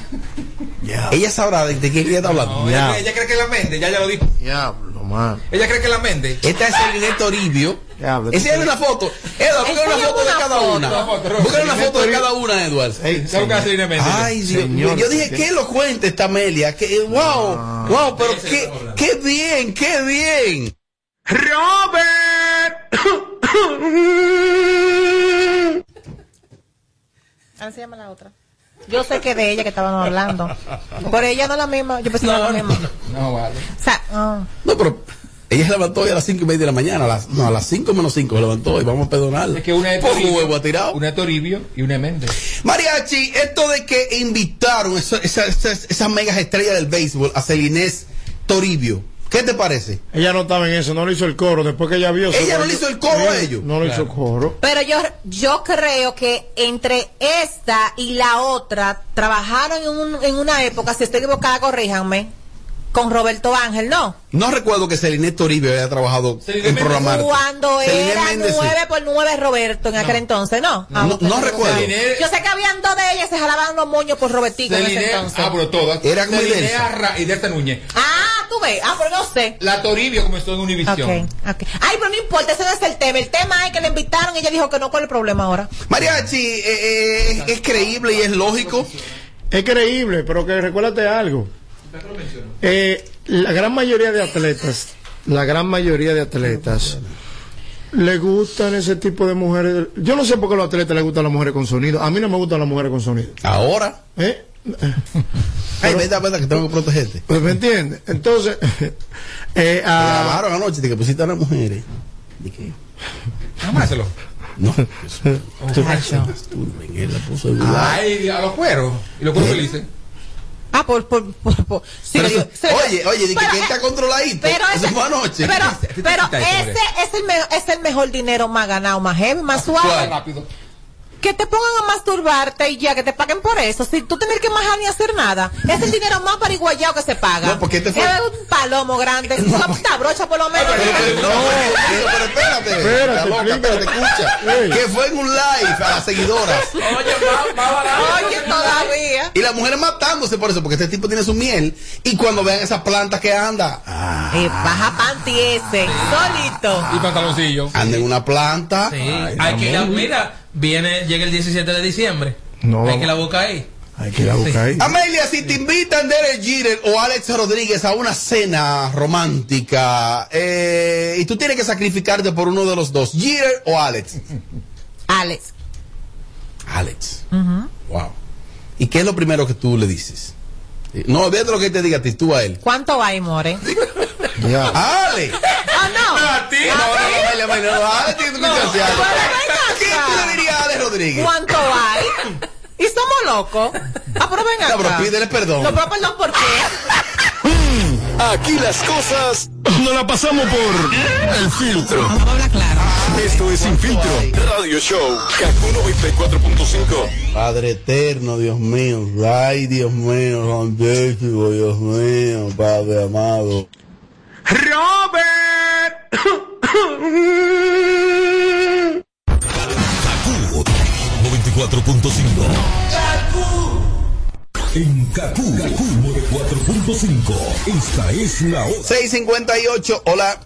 Ella sabrá de, de quién ella está hablando. No, ella, cree- ella cree que la mende, ya ya lo dijo. Diablo, man. Ella cree que la mende. Esta es Celinés Toribio. Diablo, Enséñale una foto. Edward, búscale una foto de cada una. Búscale una foto de cada una, Edward. ¿Sabes lo que Méndez? Ay, Dios Señor, Yo dije, ¿qué? qué elocuente esta Amelia. Que, wow, wow, pero qué, qué bien, qué bien. Ahora se llama la otra. Yo sé que de ella que estábamos hablando. Por ella no es la misma, yo pensé que era la misma. No, vale. O sea, ah. No, pero ella se levantó hoy a las cinco y media de la mañana. A las, no, a las cinco menos cinco se levantó y vamos a perdonarla. Es que una Poco Toribio, huevo ha tirado. Una es Toribio y una es Méndez. Mariachi, esto de que invitaron esa- esa- esas esas megas estrellas del béisbol a Celinés Toribio, ¿qué te parece? Ella no estaba en eso, no le hizo el coro. Después que ella vio. Ella no le hizo el coro a ellos. No le hizo Claro. coro. Pero yo, yo creo que entre esta y la otra trabajaron en, un- en una época, si estoy equivocada, corríjanme, con Roberto Ángel, ¿no? No recuerdo que Celinés Toribio haya trabajado en programar. Cuando era Méndez, sí. 9 por 9 Roberto en aquel entonces, ¿no? Ah, No- recuerdo. Yo sé que habían dos de ellas, se jalaban los moños por Robertico en ese Celine, entonces. ah, pero todas. Era como Celine. Arra y Delta Núñez. Ah, tú ves, ah, pero no sé. La Toribio comenzó en Univisión. Ok, ok. Ay, pero no importa, ese no es el tema. El tema es que le invitaron y ella dijo que no, ¿cuál es el problema ahora? Mariachi, eh, eh, es creíble y es lógico. Es creíble, pero que recuérdate algo. Eh, la gran mayoría de atletas, la gran mayoría de atletas, le gustan ese tipo de mujeres. Yo no sé por qué a los atletas les gustan las mujeres con sonido. A mí no me gustan las mujeres con sonido. Ahora. ¿Eh? Ay, verdad, verdad que tengo que protegerte. Pues, ¿Me entiendes? Entonces, eh, Me ah, grabaron anoche de que pusiste a las mujeres. ¿De qué? Amárselo. No. Ay, a los cueros. Y los cueros felices. Ah, por, por, por, por- sí, Pero digo- eso- oye, oye, di que está eh, controladito. Pero, Eso ese, fue anoche. pero, pero ese es el, me- es el mejor dinero más ganado, más heavy, más suave. Rápido. Que te pongan a masturbarte y ya, que te paguen por eso. Si tú tienes que majar ni hacer nada. Es el dinero más pariguayado que se paga. No, porque este fue- Es un palomo grande. Una puta brocha por lo menos. No, pero, pero espérate. Espérate, loca, espérate, escucha. Ey. Que fue en un live a las seguidoras. Oye, todavía. Y las mujeres matándose por eso, porque este tipo tiene su miel. Y cuando vean esas plantas que anda, ah, Eh, baja panty ese, solito. Y pantaloncillo. anda en una planta. Sí, hay que ir a- mira, viene, llega el 17 de diciembre. No, hay que la buscar ahí. hay que ir a buscar ahí. Amelia, si te invitan Derek Jeter o Alex Rodríguez a una cena romántica eh, y tú tienes que sacrificarte por uno de los dos, Jeter o Alex. Alex. Alex. Wow. ¿Y qué es lo primero que tú le dices? Eh, No, olvídate lo que te diga a ti, tú a él. ¿Cuánto hay, more? Ya. ¡Ale! ¡Ah, no! A ti. No, tu licenciado. ¿Qué tú le dirías a Ale Rodríguez? ¿Cuánto hay? Y somos locos. Ah, pero ven acá. No, pero pídele perdón. No, pero perdón, ¿por qué? Aquí las cosas no la pasamos por el filtro. Esto es Sin Filtro Radio Show. Kaku 94.5. Padre eterno, Dios mío. Ay, Dios mío, santísimo, Dios mío, Padre amado. Robert. 94.5. En Kaku, Kaku 4.5. Esta es la hora. 658, hola.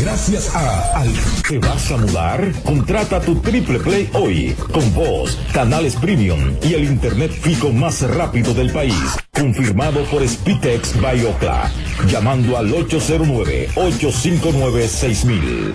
Gracias a Al. ¿Te vas a mudar? Contrata tu Triple Play hoy. Con voz, canales premium y el internet fijo más rápido del país. Confirmado por Spitex Biocla. Llamando al 809 859 6000.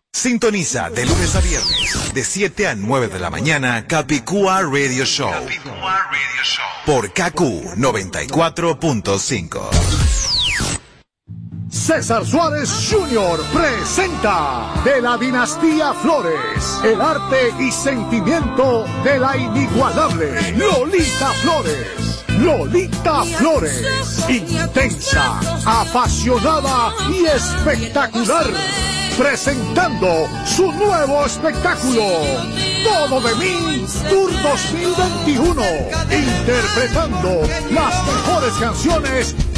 Sintoniza de lunes a viernes, de 7 a 9 de la mañana, Capicúa Radio Show. Por KQ 94.5. César Suárez Jr. presenta de la dinastía Flores el arte y sentimiento de la inigualable Lolita Flores. Lolita Flores, intensa, apasionada y espectacular, presentando su nuevo espectáculo. Todo de mí, Tour 2021, interpretando las mejores canciones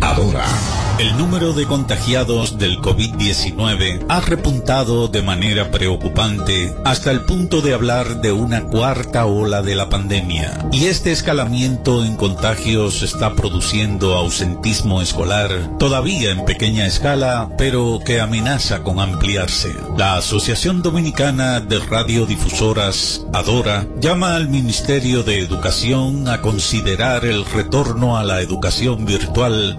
Adora. El número de contagiados del COVID-19 ha repuntado de manera preocupante hasta el punto de hablar de una cuarta ola de la pandemia. Y este escalamiento en contagios está produciendo ausentismo escolar, todavía en pequeña escala, pero que amenaza con ampliarse. La Asociación Dominicana de Radiodifusoras, Adora, llama al Ministerio de Educación a considerar el retorno a la educación virtual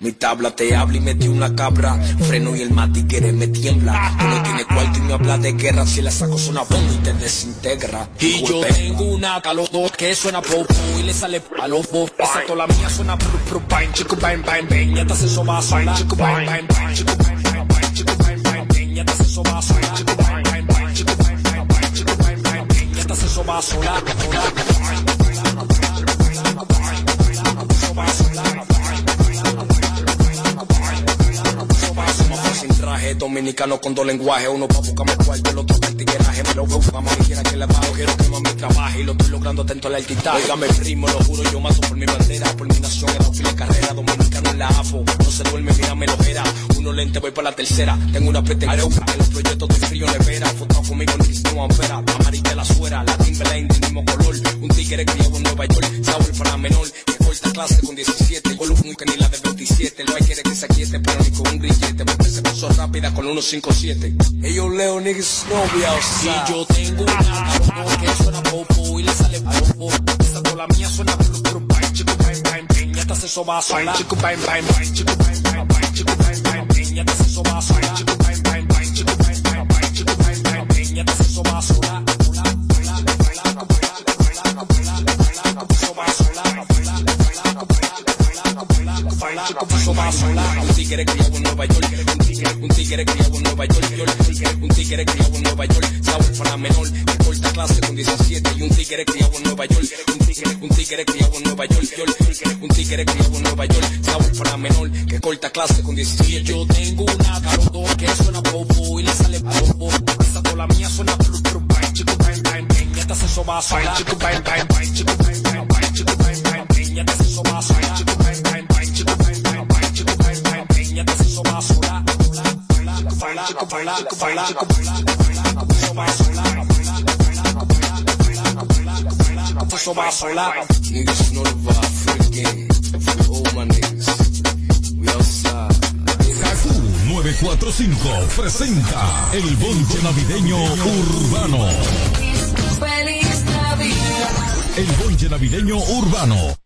Mi tabla te habla y metí una cabra. Freno y el matiquere me tiembla. Tú no tienes cuarto y me habla de guerra. Si la saco suena bomba y te desintegra. Y yo tengo una a los dos que suena popo y le sale a los dos. Exacto, la mía suena pru pru pain, chico pain pain pain. Ya te hace soba sola. Chico pain pain pain, chico pain pain pain, chico pain pain pain. Ya te hace soba sola. Chico pain pain pain, chico pain pain pain, chico pain pain pain. Ya te hace soba sola. sin traje dominicano con dos lenguajes. Uno pa' buscarme cuarto el otro pa' el tigueraje. Me veo mami quiera que le bajo quiero que mami trabaje. Y lo estoy logrando atento al altitaje Óigame primo lo juro yo mato por mi bandera. Por mi nación era fila carrera no en la AFO. No se duerme, mira. Uno lente, voy para la tercera. Tengo una preta en los proyectos de frío nevera. Foto conmigo en Cristian Ampera. Amarilla la suera, la Timberline del mismo color. Un tigre criado en Nueva York. Saúl para menor. Que corta clase con 17. Golum que ni la de 27. El quiere que se aquiete, pero ni con un grillete. Porque se puso rápida con unos 5-7. Ellos leo niggas novia Y yo tengo una que suena popo y le sale popo. Esa la mía suena popo piñatas, eso va a sonar. Chico, bang, bang, bang, chico, bang, bang, bang, chico, bang, bang, piñatas, eso va a sonar. Chico, bang, bang, bang, chico, bang, bang, bang, chico, bang, bang, piñatas, eso va a sonar. solar, chico puso más. Un tigre criado en Nueva York, un tigre, un tigre criado en Nueva York, un tigre criado en Nueva York, sabor para menor, corta clase con 17 y un tigre criado en Nueva York, un tigre, un tigre criado en Nueva York, un tigre criado en Nueva York, sabor para menor, que corta clase con 17. Yo tengo una carota que suena bobo y le sale bobo, esa tola mía suena blu chico bang bang bang, esta se soba solar, chico bang bang bang, chico bang bang bang, chico chico 945 presenta el bonche navideño urbano. Feliz Navidad. El bonche navideño urbano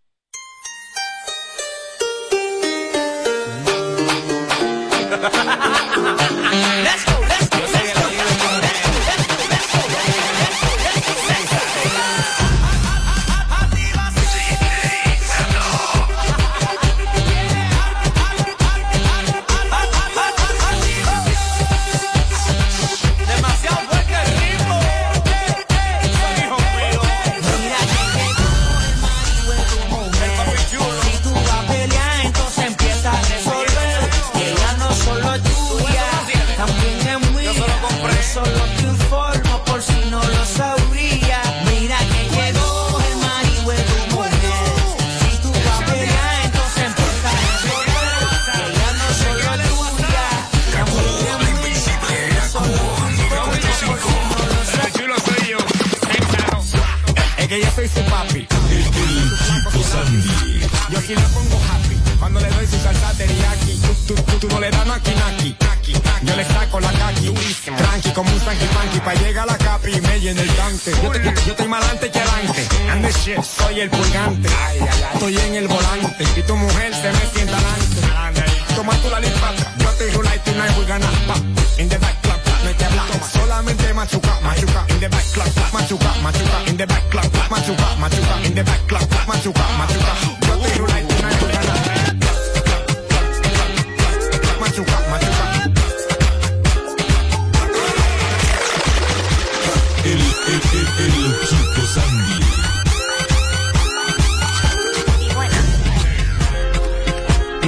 Roberto Sandy.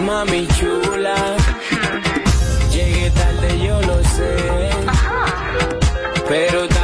Mami chula, llegué tarde, yo lo sé, pero también.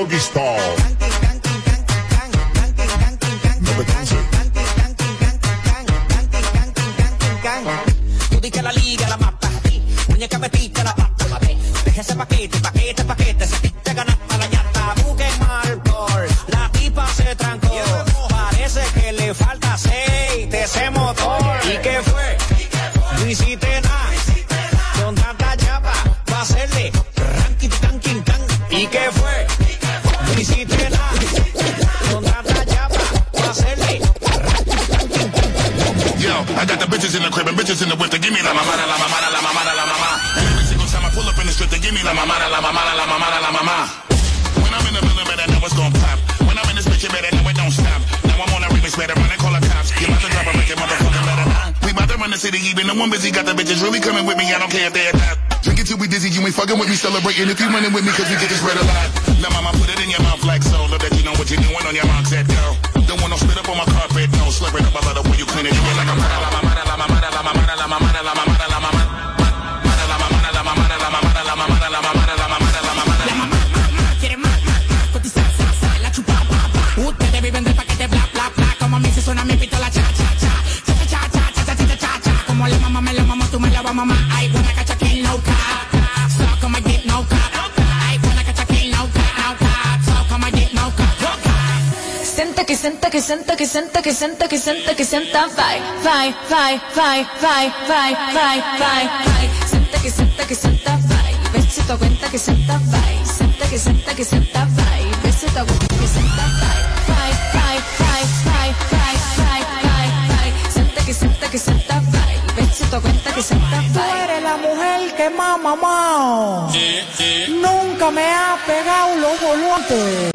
doggy style. No te canses. I'm busy. Got the bitches really coming with me. I don't care if they're not. Drink it till we dizzy. You ain't fucking with me. Celebrating if you running with me, cause we get this red a lot. Now, mama, put it in your mouth like so. Love that you know what you're doing on your marks at go. que senta, que senta, que senta, que senta, vai, vai, vai, vai, vai, vai, vai, vai, vai. Senta, que senta, que senta, vai. Ver si te cuenta que senta, vai. Senta, que senta, que senta, vai. Ver si te cuenta que senta, vai. Vai, vai, vai, vai, vai, vai, vai, vai. Senta, que senta, que senta, vai. Ver si te cuenta que senta, vai. Tú eres la mujer que más mamao. Nunca me ha pegado los volantes.